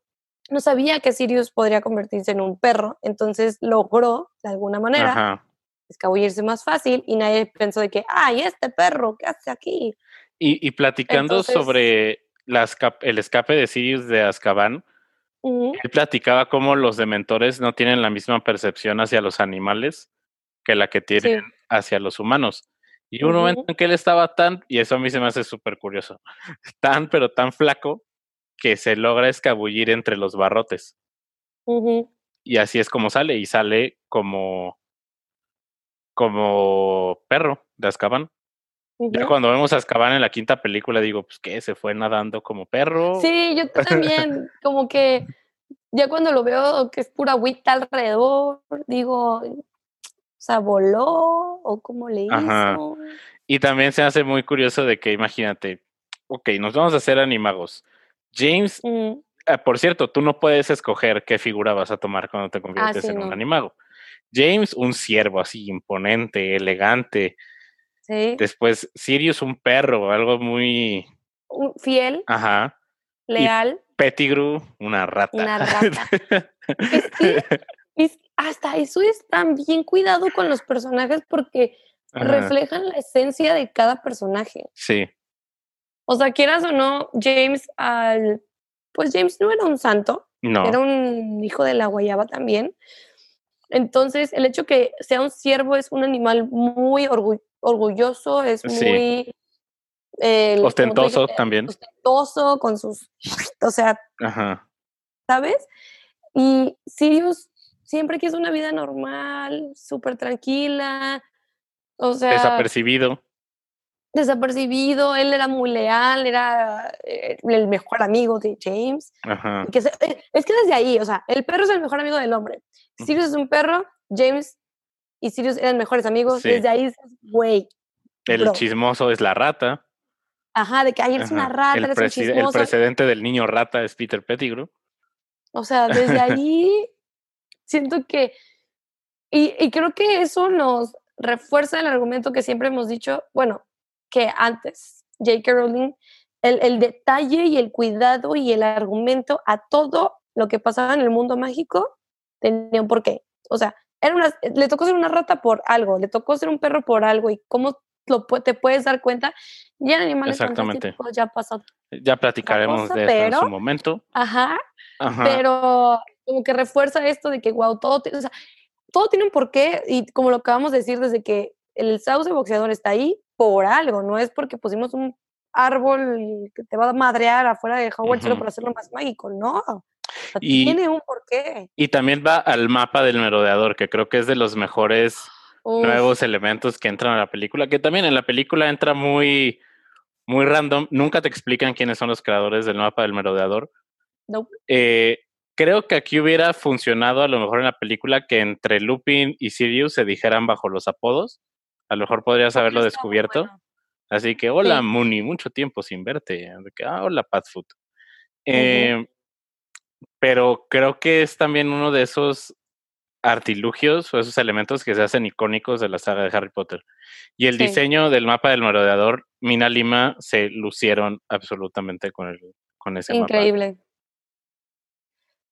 no sabía que Sirius podría convertirse en un perro, entonces logró, de alguna manera, Ajá. escabullirse más fácil y nadie pensó de que, ay, este perro, ¿qué hace aquí? Y, y platicando Entonces- sobre la esca- el escape de Sirius de Azkaban, él platicaba cómo los dementores no tienen la misma percepción hacia los animales que la que tienen hacia los humanos. Y un momento Ujú. en que él estaba tan, y eso a mí se me hace súper curioso, tan pero tan flaco que se logra escabullir entre los barrotes. ujú. Y así es como sale, y sale como, como perro de Azkaban. Ya cuando vemos a Azkaban en la quinta película, digo, pues que se fue nadando como perro. Sí, yo también, como que ya cuando lo veo que es pura agüita alrededor, digo, sea, voló o cómo le Ajá. hizo. Y también se hace muy curioso de que, imagínate, ok, nos vamos a hacer animagos. James, Mm, ah, por cierto, tú no puedes escoger qué figura vas a tomar cuando te conviertes sí, en un animago. James, un ciervo así, imponente, elegante. sí, Después, Sirius, un perro, algo muy. fiel, Ajá. leal, Pettigrew, una rata. Una rata. Es que es- hasta eso es tan bien cuidado con los personajes porque Ajá, reflejan la esencia de cada personaje. Sí, O sea, quieras o no, James al pues James no era un santo, no. era un hijo de la guayaba también. Entonces, el hecho que sea un ciervo es un animal muy orgu- orgulloso, es Sí. muy eh, Ostentoso dijiste, también. Ostentoso con sus, o sea, Ajá. ¿sabes? Y Sirius siempre quiso una vida normal, súper tranquila, o sea, Desapercibido. desapercibido, él era muy leal, era eh, el mejor amigo de James. Ajá. y que se- eh, es que desde ahí, o sea, el perro es el mejor amigo del hombre. Sirius es un perro, James y Sirius eran mejores amigos. Sí. Desde ahí güey, El bro. chismoso es la rata. ajá, de que ay, eres una rata, el, eres un presi- el chismoso. precedente del niño rata es Peter Pettigrew. O sea, desde ahí siento que, y, y creo que eso nos refuerza el argumento que siempre hemos dicho, bueno, que antes, J.K. Rowling, el, el detalle y el cuidado y el argumento a todo lo que pasaba en el mundo mágico tenía un porqué. O sea, era una, le tocó ser una rata por algo, le tocó ser un perro por algo y cómo lo, te puedes dar cuenta. Ya en animales Exactamente. ya pasó. Ya platicaremos cosa, de eso en su pero- momento. Ajá, Ajá. pero como que refuerza esto de que, wow, todo, o sea, todo tiene un porqué y como lo acabamos de decir desde que el sauce boxeador está ahí por algo, no es porque pusimos un árbol que te va a madrear afuera de Hogwarts solo Ujú. para hacerlo más mágico, no. O sea, Y- tiene un porqué. Y también va al mapa del merodeador, que creo que es de los mejores Uf, nuevos elementos que entran a la película, que también en la película entra muy, muy random. Nunca te explican quiénes son los creadores del mapa del merodeador. nope. Eh, creo que aquí hubiera funcionado a lo mejor en la película que entre Lupin y Sirius se dijeran bajo los apodos. A lo mejor podrías haberlo descubierto. bueno. Así que, hola, Sí. Mooney, mucho tiempo sin verte. Ah, hola, Padfoot. Eh, Pero creo que es también uno de esos artilugios o esos elementos que se hacen icónicos de la saga de Harry Potter. Y el Sí. diseño del mapa del merodeador, Mina Lima, se lucieron absolutamente con, el, con ese mapa. Increíble.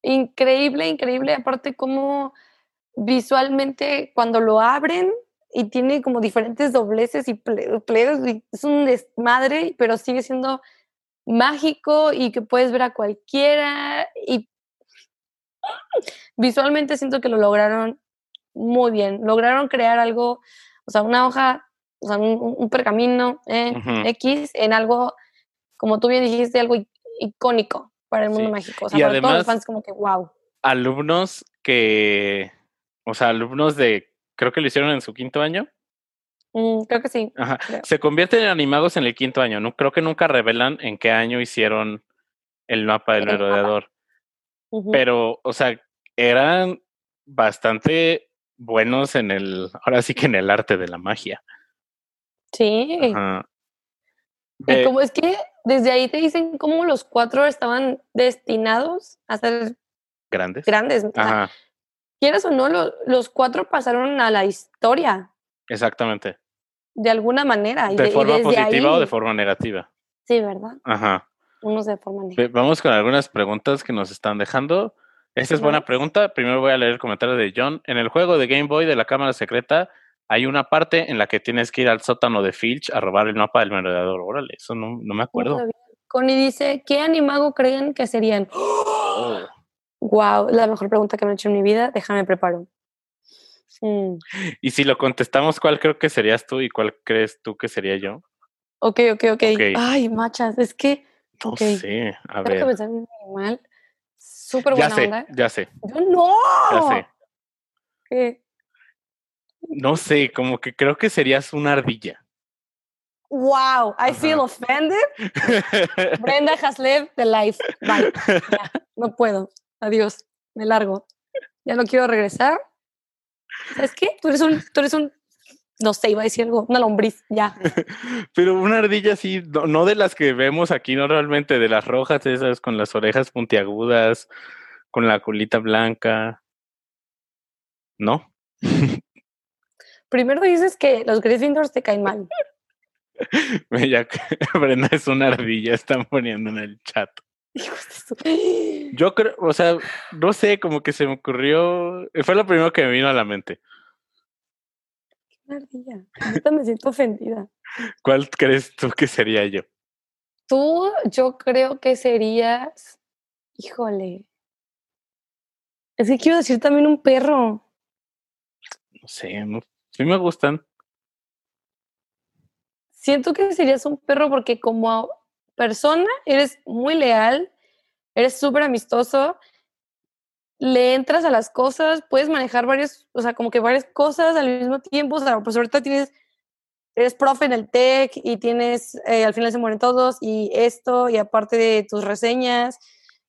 Increíble, increíble. Aparte, como visualmente cuando lo abren y tiene como diferentes dobleces y ple- pliegues, y es un desmadre, pero sigue siendo mágico y que puedes ver a cualquiera. Y visualmente siento que lo lograron muy bien. Lograron crear algo, o sea, una hoja, o sea, un, un pergamino eh. X en algo, como tú bien dijiste, algo icónico para el mundo Sí. mágico. O sea, Y para todos además- los fans como que wow. Alumnos que, o sea, alumnos de, creo que lo hicieron en su quinto año. Mm, creo que sí. Ajá. Creo. Se convierten en animagos en el quinto año. No, creo que nunca revelan en qué año hicieron el mapa del merodeador. Pero, o sea, eran bastante buenos en el, ahora sí que en el arte de la magia. sí. Ajá. Y como es que desde ahí te dicen cómo los cuatro estaban destinados a ser Grandes. grandes. O sea, quieras o no, lo- los cuatro pasaron a la historia exactamente. de alguna manera. y De de- y forma positiva o de forma negativa. Sí, ¿verdad? Ajá. Forma negativa. Vamos con algunas preguntas que nos están dejando. Esta es buena pregunta. Primero voy a leer el comentario de John. En el juego de Game Boy de la cámara secreta hay una parte en la que tienes que ir al sótano de Filch a robar el mapa del merodeador. Órale, eso no, no me acuerdo. Connie dice, ¿qué animago creen que serían? Oh. Wow, la mejor pregunta que me han hecho en mi vida. Déjame preparo. Mm, Y si lo contestamos, ¿cuál creo que serías tú y cuál crees tú que sería yo? Ok, ok, ok. Ok. Ay, machas, es que No Ok. sé. A tengo que ver. pensar en animal. Súper Ya buena sé, onda. ya sé, Yo no. ya sé. ¿Qué? No sé, como que creo que serías una ardilla. Wow, I feel offended. Brenda has lived the life. Bye. Ya, no puedo. Adiós. Me largo. Ya no quiero regresar. ¿Sabes qué? Tú eres un, tú eres un, no sé, iba a decir algo, una lombriz. Ya. Pero una ardilla así, no, no de las que vemos aquí normalmente, de las rojas esas, con las orejas puntiagudas, con la colita blanca. ¿No? Primero dices que los Gryffindors te caen mal. Que Brenda es una ardilla, están poniendo en el chat. Su- Yo creo, o sea, no sé, como que se me ocurrió, fue lo primero que me vino a la mente. Una ardilla. Ahorita me siento ofendida. ¿Cuál crees tú que sería yo? Tú, yo creo que serías. Híjole. Es que quiero decir también un perro. No sé, no, sí me gustan. Siento que serías un perro porque como persona eres muy leal, eres súper amistoso, le entras a las cosas, puedes manejar varios, o sea, como que varias cosas al mismo tiempo. O sea, pues ahorita tienes, eres profe en el TEC y tienes, eh, al final se mueren todos y esto, y aparte de tus reseñas.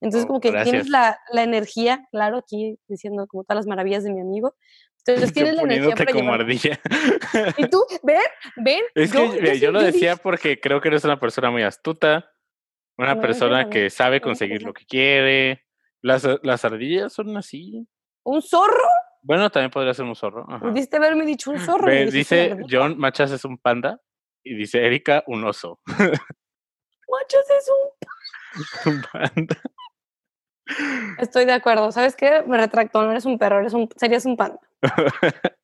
Entonces, Oh, como que gracias. tienes la, la energía, claro, aquí diciendo como todas las maravillas de mi amigo. Entonces, Yo tienes la energía para como ardilla. Y tú, ven, ven. Es que yo, lo decía porque creo que eres una persona muy astuta, una No, persona no, que sabe conseguir lo que quiere. Las, las ardillas son así. ¿Un zorro? Bueno, también podría ser un zorro. ajá. Pudiste haberme dicho un zorro. Me dice. John Machas es un panda y dice Erika un oso. Machos es un... un panda. Estoy de acuerdo. ¿Sabes qué? Me retracto. No eres un perro, eres un... serías un panda.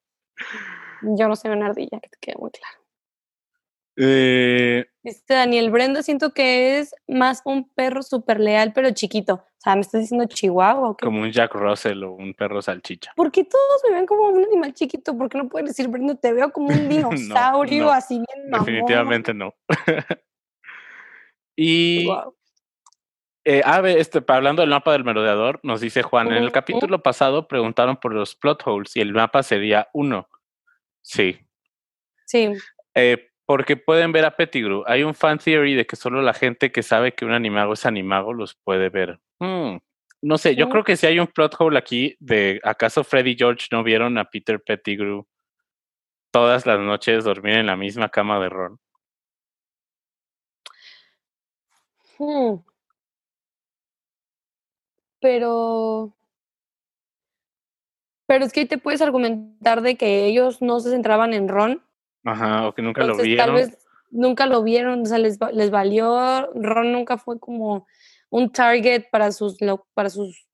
Yo no soy una ardilla, que te quede muy claro. Eh, Dice Daniel Brenda, siento que es más un perro súper leal, pero chiquito. O sea, ¿me estás diciendo chihuahua o qué? como un Jack Russell o un perro salchicha. ¿Por qué todos me ven como un animal chiquito? ¿Por qué no pueden decir, Brenda, te veo como un dinosaurio no, así bien mamón? Definitivamente no. y. Eh, a ver, este, hablando del mapa del merodeador, nos dice Juan, en el capítulo pasado preguntaron por los plot holes y el mapa sería uno. Sí, Sí. eh, porque pueden ver a Pettigrew. Hay un fan theory de que solo la gente que sabe que un animago es animago los puede ver. Hmm, No sé, yo creo que si hay un plot hole aquí de ¿acaso Freddy y George no vieron a Peter Pettigrew todas las noches dormir en la misma cama de Ron? Hmm. Pero. Pero es que ahí te puedes argumentar de que ellos no se centraban en Ron. Ajá, o que nunca lo Entonces, tal vieron. vez nunca lo vieron, o sea, les, les valió. Ron nunca fue como un target para sus, para sus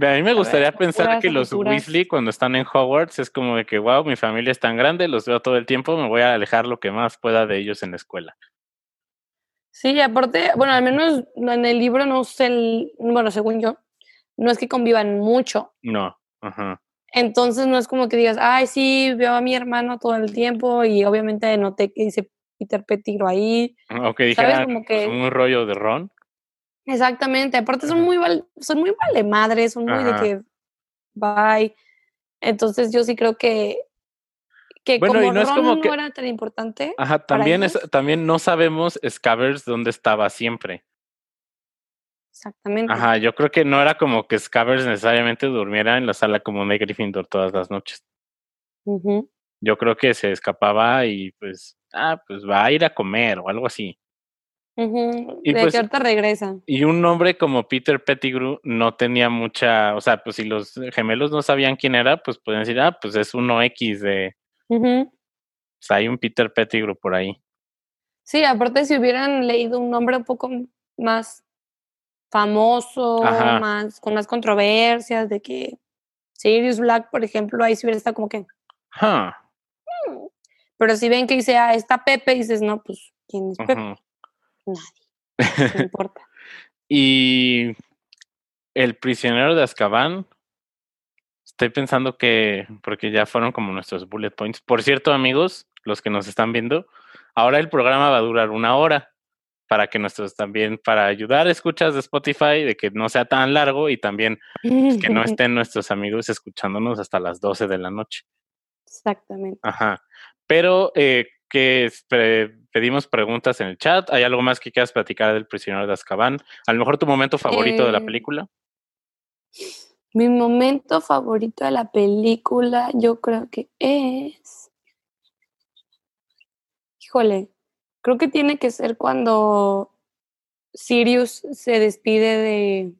A mí me gustaría pensar que los. Weasley cuando están en Hogwarts es como de que, wow, mi familia es tan grande, los veo todo el tiempo, me voy a alejar lo que más pueda de ellos en la escuela. Sí, y aparte, bueno, al menos en el libro no sé, el- bueno, según yo, no es que convivan mucho. No, ajá. Entonces no es como que digas, ay, sí, veo a mi hermano todo el tiempo y obviamente noté que dice Peter Pettigrew ahí. O que dijeran Como que- un rollo de Ron. Exactamente, aparte son muy, val- son muy vale madres, son muy Ajá. de que bye. Entonces yo sí creo que, que Bueno, como y no es Ron como no que- era tan importante, Ajá, también, es, también no sabemos Scabbers dónde estaba siempre. Exactamente. Ajá, yo creo que no era como que Scabbers necesariamente durmiera en la sala común de Gryffindor todas las noches. Ujú. Yo creo que se escapaba y pues, ah, pues va a ir a comer o algo así. Ujú, Y de pues- que ahorita regresa. Y un nombre como Peter Pettigrew no tenía mucha, o sea, pues si los gemelos no sabían quién era, pues pueden decir, ah, pues es uno X de, Ujú. pues hay un Peter Pettigrew por ahí. Sí, aparte si hubieran leído un nombre un poco más famoso, Ajá. más con más controversias, de que Sirius Black, por ejemplo, ahí sí hubiera estado como que, Huh, pero si ven que dice, ah, está Pepe, dices, no, pues, ¿quién es Pepe? Nadie, no importa. Y el prisionero de Azkaban, estoy pensando que, porque ya fueron como nuestros bullet points. Por cierto, amigos, los que nos están viendo, ahora el programa va a durar una hora para que nuestros también, para ayudar escuchas de Spotify, de que no sea tan largo y también pues, que no estén nuestros amigos escuchándonos hasta las 12 de la noche. Exactamente. Ajá. Pero eh, que pedimos preguntas en el chat. ¿Hay algo más que quieras platicar del prisionero de Azkaban? A lo mejor tu momento favorito de la Eh, película. Mi momento favorito de la película, yo creo que es. Híjole, creo que tiene que ser cuando Sirius se despide de,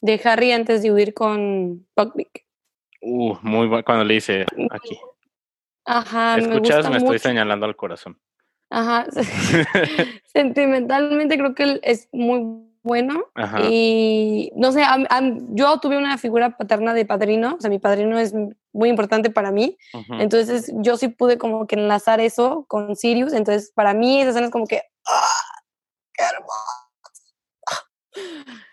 de Harry antes de huir con Buckbeak. Uh, muy bueno. Cuando le dice aquí. Ajá, me ¿Escuchas? gusta Me estoy señalando al corazón. Ajá, sentimentalmente creo que él es muy bueno Ajá. y no sé, am- am- yo tuve una figura paterna de padrino, o sea, mi padrino es muy importante para mí, entonces yo sí pude como que enlazar eso con Sirius, entonces para mí esa escena es como que ¡ah! ¡Qué hermoso!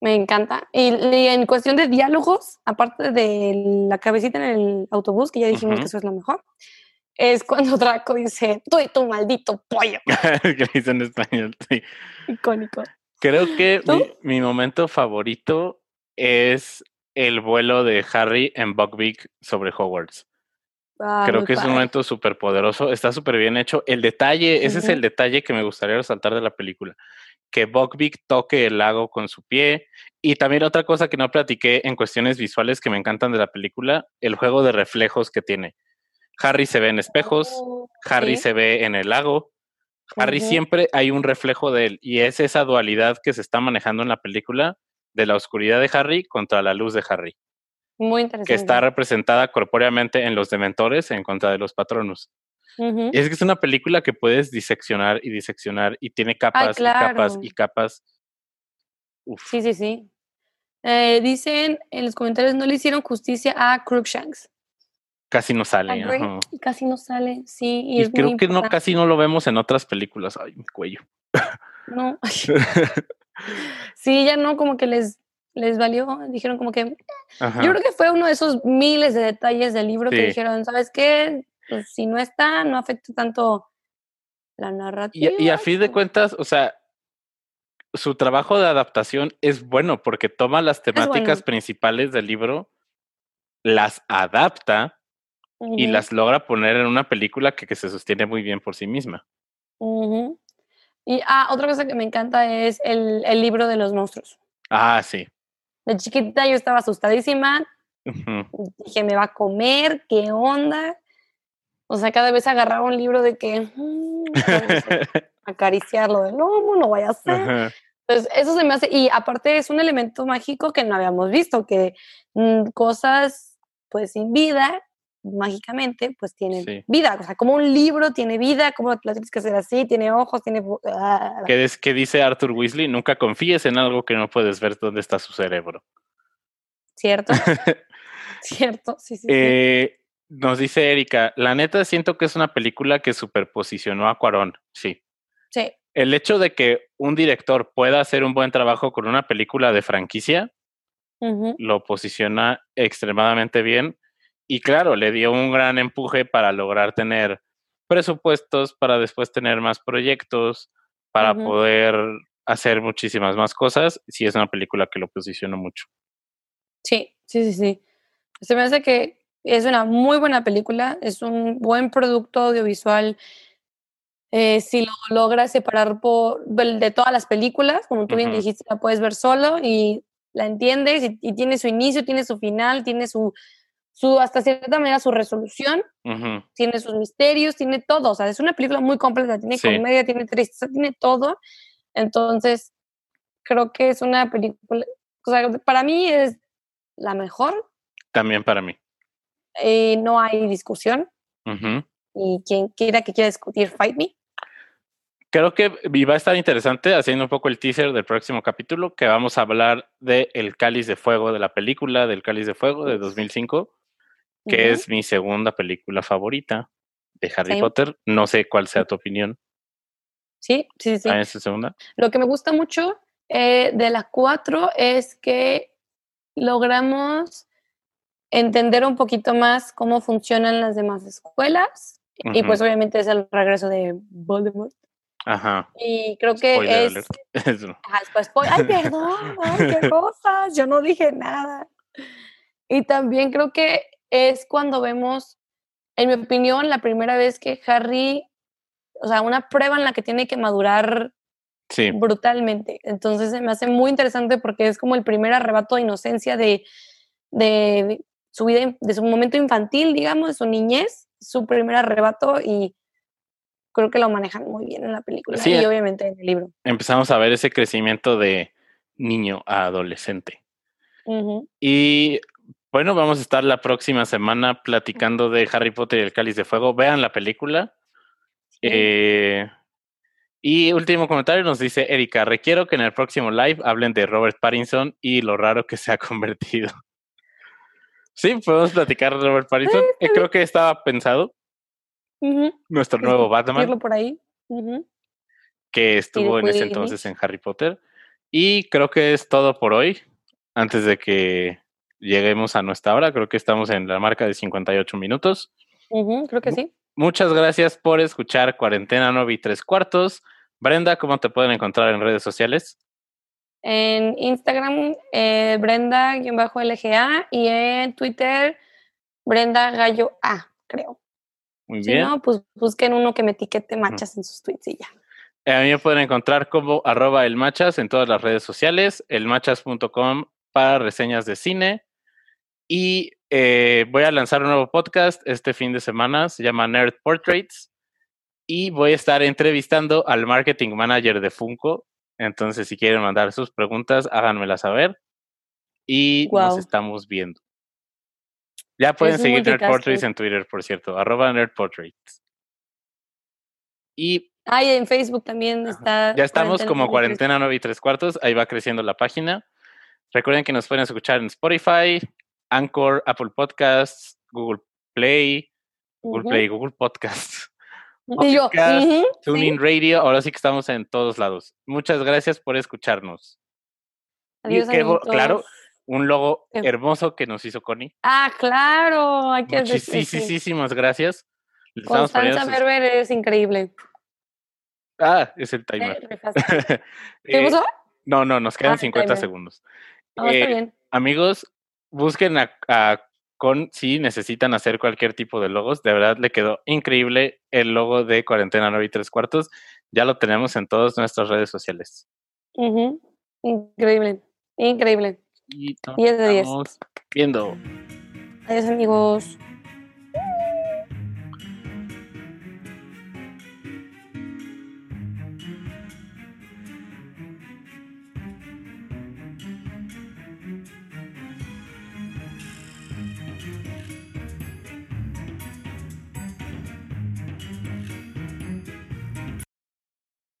Me encanta. Y, y en cuestión de diálogos, aparte de la cabecita en el autobús, que ya dijimos que eso es lo mejor, es cuando Draco dice, tú y tu maldito pollo. que dice en español. sí. Icónico. Creo que mi, mi momento favorito es el vuelo de Harry en Buckbeak sobre Hogwarts. Ah, Creo que es un momento súper poderoso, está súper bien hecho. El detalle, ese es el detalle que me gustaría resaltar de la película, que Buckbeak toque el lago con su pie. Y también otra cosa que no platiqué en cuestiones visuales que me encantan de la película, el juego de reflejos que tiene. Harry se ve en espejos, Oh, Harry sí. se ve en el lago. Harry siempre hay un reflejo de él y es esa dualidad que se está manejando en la película de la oscuridad de Harry contra la luz de Harry, Muy interesante. que está representada corpóreamente en los dementores en contra de los patronus. Ujú. Y es que es una película que puedes diseccionar y diseccionar y tiene capas y capas y capas. Uf, Sí, sí, sí. Eh, dicen en los comentarios no le hicieron justicia a Crookshanks. Casi no sale. Ajá. Casi no sale, sí. Y, Y, es creo que no casi no lo vemos en otras películas. Ay, mi cuello. No. sí, ya no, como que les, les valió. Dijeron como que. Ajá. Yo creo que fue uno de esos miles de detalles del libro Sí. que dijeron, ¿sabes qué? Pues si no está, no afecta tanto la narrativa. y a fin de cuentas, o sea, su trabajo de adaptación es bueno porque toma las temáticas bueno. principales del libro, las adapta y las logra poner en una película que, que se sostiene muy bien por sí misma. Y ah, otra cosa que me encanta es el, el libro de los monstruos. Ah, sí. De chiquitita yo estaba asustadísima, dije, me va a comer, ¿qué onda? O sea, cada vez agarraba un libro de que "Mm, acariciarlo del lomo, no vaya a ser. Entonces, eso se me hace, y aparte es un elemento mágico que no habíamos visto, que mm, cosas pues sin vida, mágicamente, pues tienen Sí. vida. O sea, como un libro tiene vida, como la tienes que hacer así, tiene ojos, tiene... ah, ¿Qué, es- qué dice Arthur Weasley? Nunca confíes en algo que no puedes ver dónde está su cerebro. ¿Cierto? ¿Cierto? Sí, sí, sí. Eh, nos dice Erika, la neta siento que es una película que superposicionó a Cuarón. Sí. Sí. El hecho de que un director pueda hacer un buen trabajo con una película de franquicia lo posiciona extremadamente bien y claro, le dio un gran empuje para lograr tener presupuestos, para después tener más proyectos, para poder hacer muchísimas más cosas. Sí, es una película que lo posicionó mucho. Sí, sí, sí, sí. Se me hace que es una muy buena película, es un buen producto audiovisual. eh, si lo logras separar por, de todas las películas, como tú bien dijiste, la puedes ver solo y la entiendes y, y tiene su inicio, tiene su final, tiene su, su, hasta cierta manera, su resolución, tiene sus misterios, tiene todo. O sea, es una película muy completa, tiene Sí. comedia, tiene tristeza, tiene todo. Entonces, creo que es una película, o sea, para mí es la mejor También para mí. eh, no hay discusión. Y quien quiera que quiera discutir, fight me. Creo que va a estar interesante haciendo un poco el teaser del próximo capítulo, que vamos a hablar de El Cáliz de Fuego, de la película del Cáliz de Fuego de 2005, que es mi segunda película favorita de Harry. Potter. No sé cuál sea tu opinión. Sí, sí, sí. ¿Ah, es segunda? Lo que me gusta mucho eh, de las cuatro es que logramos entender un poquito más cómo funcionan las demás escuelas. Y pues obviamente es el regreso de Voldemort. Ajá. Y creo que Spoiler es... alert. Eso. Ajá, después, spoil- Ay, perdón, ay, qué cosas, yo no dije nada. Y también creo que es cuando vemos, en mi opinión, la primera vez que Harry, o sea, una prueba en la que tiene que madurar Sí, brutalmente. Entonces se me hace muy interesante porque es como el primer arrebato de inocencia de, de su vida, de su momento infantil, digamos, de su niñez, su primer arrebato y creo que lo manejan muy bien en la película Sí, y eh. obviamente en el libro. empezamos a ver ese crecimiento de niño a adolescente. Y bueno, vamos a estar la próxima semana platicando de Harry Potter y el Cáliz de Fuego. Vean la película. Sí. Eh, y último comentario nos dice Erika, requiero que en el próximo live hablen de Robert Pattinson y lo raro que se ha convertido. Sí, podemos platicar de Robert Pattinson. Eh, creo que estaba pensado nuestro Es nuevo Batman, por ahí. Que estuvo en ese Quidditch. entonces en Harry Potter. Y creo que es todo por hoy. Antes de que lleguemos a nuestra hora, creo que estamos en la marca de 58 minutos. Ujú, creo que sí. Muchas gracias por escuchar Cuarentena 9 y 3 cuartos. Brenda, ¿cómo te pueden encontrar en redes sociales? En Instagram, eh, Brenda-LGA y en Twitter, Brenda Gallo A, creo. Muy Si bien. no, pues busquen uno que me etiquete machas en sus tweets y ya. Eh, A mí me pueden encontrar como arroba elmachas en todas las redes sociales, elmachas.com para reseñas de cine. Y eh, voy a lanzar un nuevo podcast este fin de semana, se llama Nerd Portraits. Y voy a estar entrevistando al marketing manager de Funko. Entonces, si quieren mandar sus preguntas, háganmela saber. Y nos Guau. estamos viendo. Ya pueden un seguir Nerd. Portraits en Twitter, por cierto, arroba Nerd Portraits. Y Ah, y en Facebook también está. ya estamos Cuarentena como Nueve y Tres. cuarentena 9 y 3 cuartos. Ahí va creciendo la página. Recuerden que nos pueden escuchar en Spotify, Anchor, Apple Podcasts, Google Play, Google Ujú. Play, Google Podcasts, Y yo, Podcast, ujú, sí. TuneIn Radio. Ahora sí que estamos en todos lados. Muchas gracias por escucharnos. Y Adiós, qué bo- claro, un logo Qué- hermoso que nos hizo Connie. Ah, claro. Hay que. Muchísimas gracias. Le estamos Constanza sus- Berber es increíble. Ah, es el Eh, timer. ¿Qué Eh, pasó? no, no, nos quedan Ah, 50 timer. segundos. Está Eh, amigos, busquen a, a Con si necesitan hacer cualquier tipo de logos. De verdad le quedó increíble el logo de Cuarentena 9 y 3 cuartos. Ya lo tenemos en todas nuestras redes sociales. Increíble. Increíble. Y nos 10 de 10. estamos viendo. Adiós, amigos.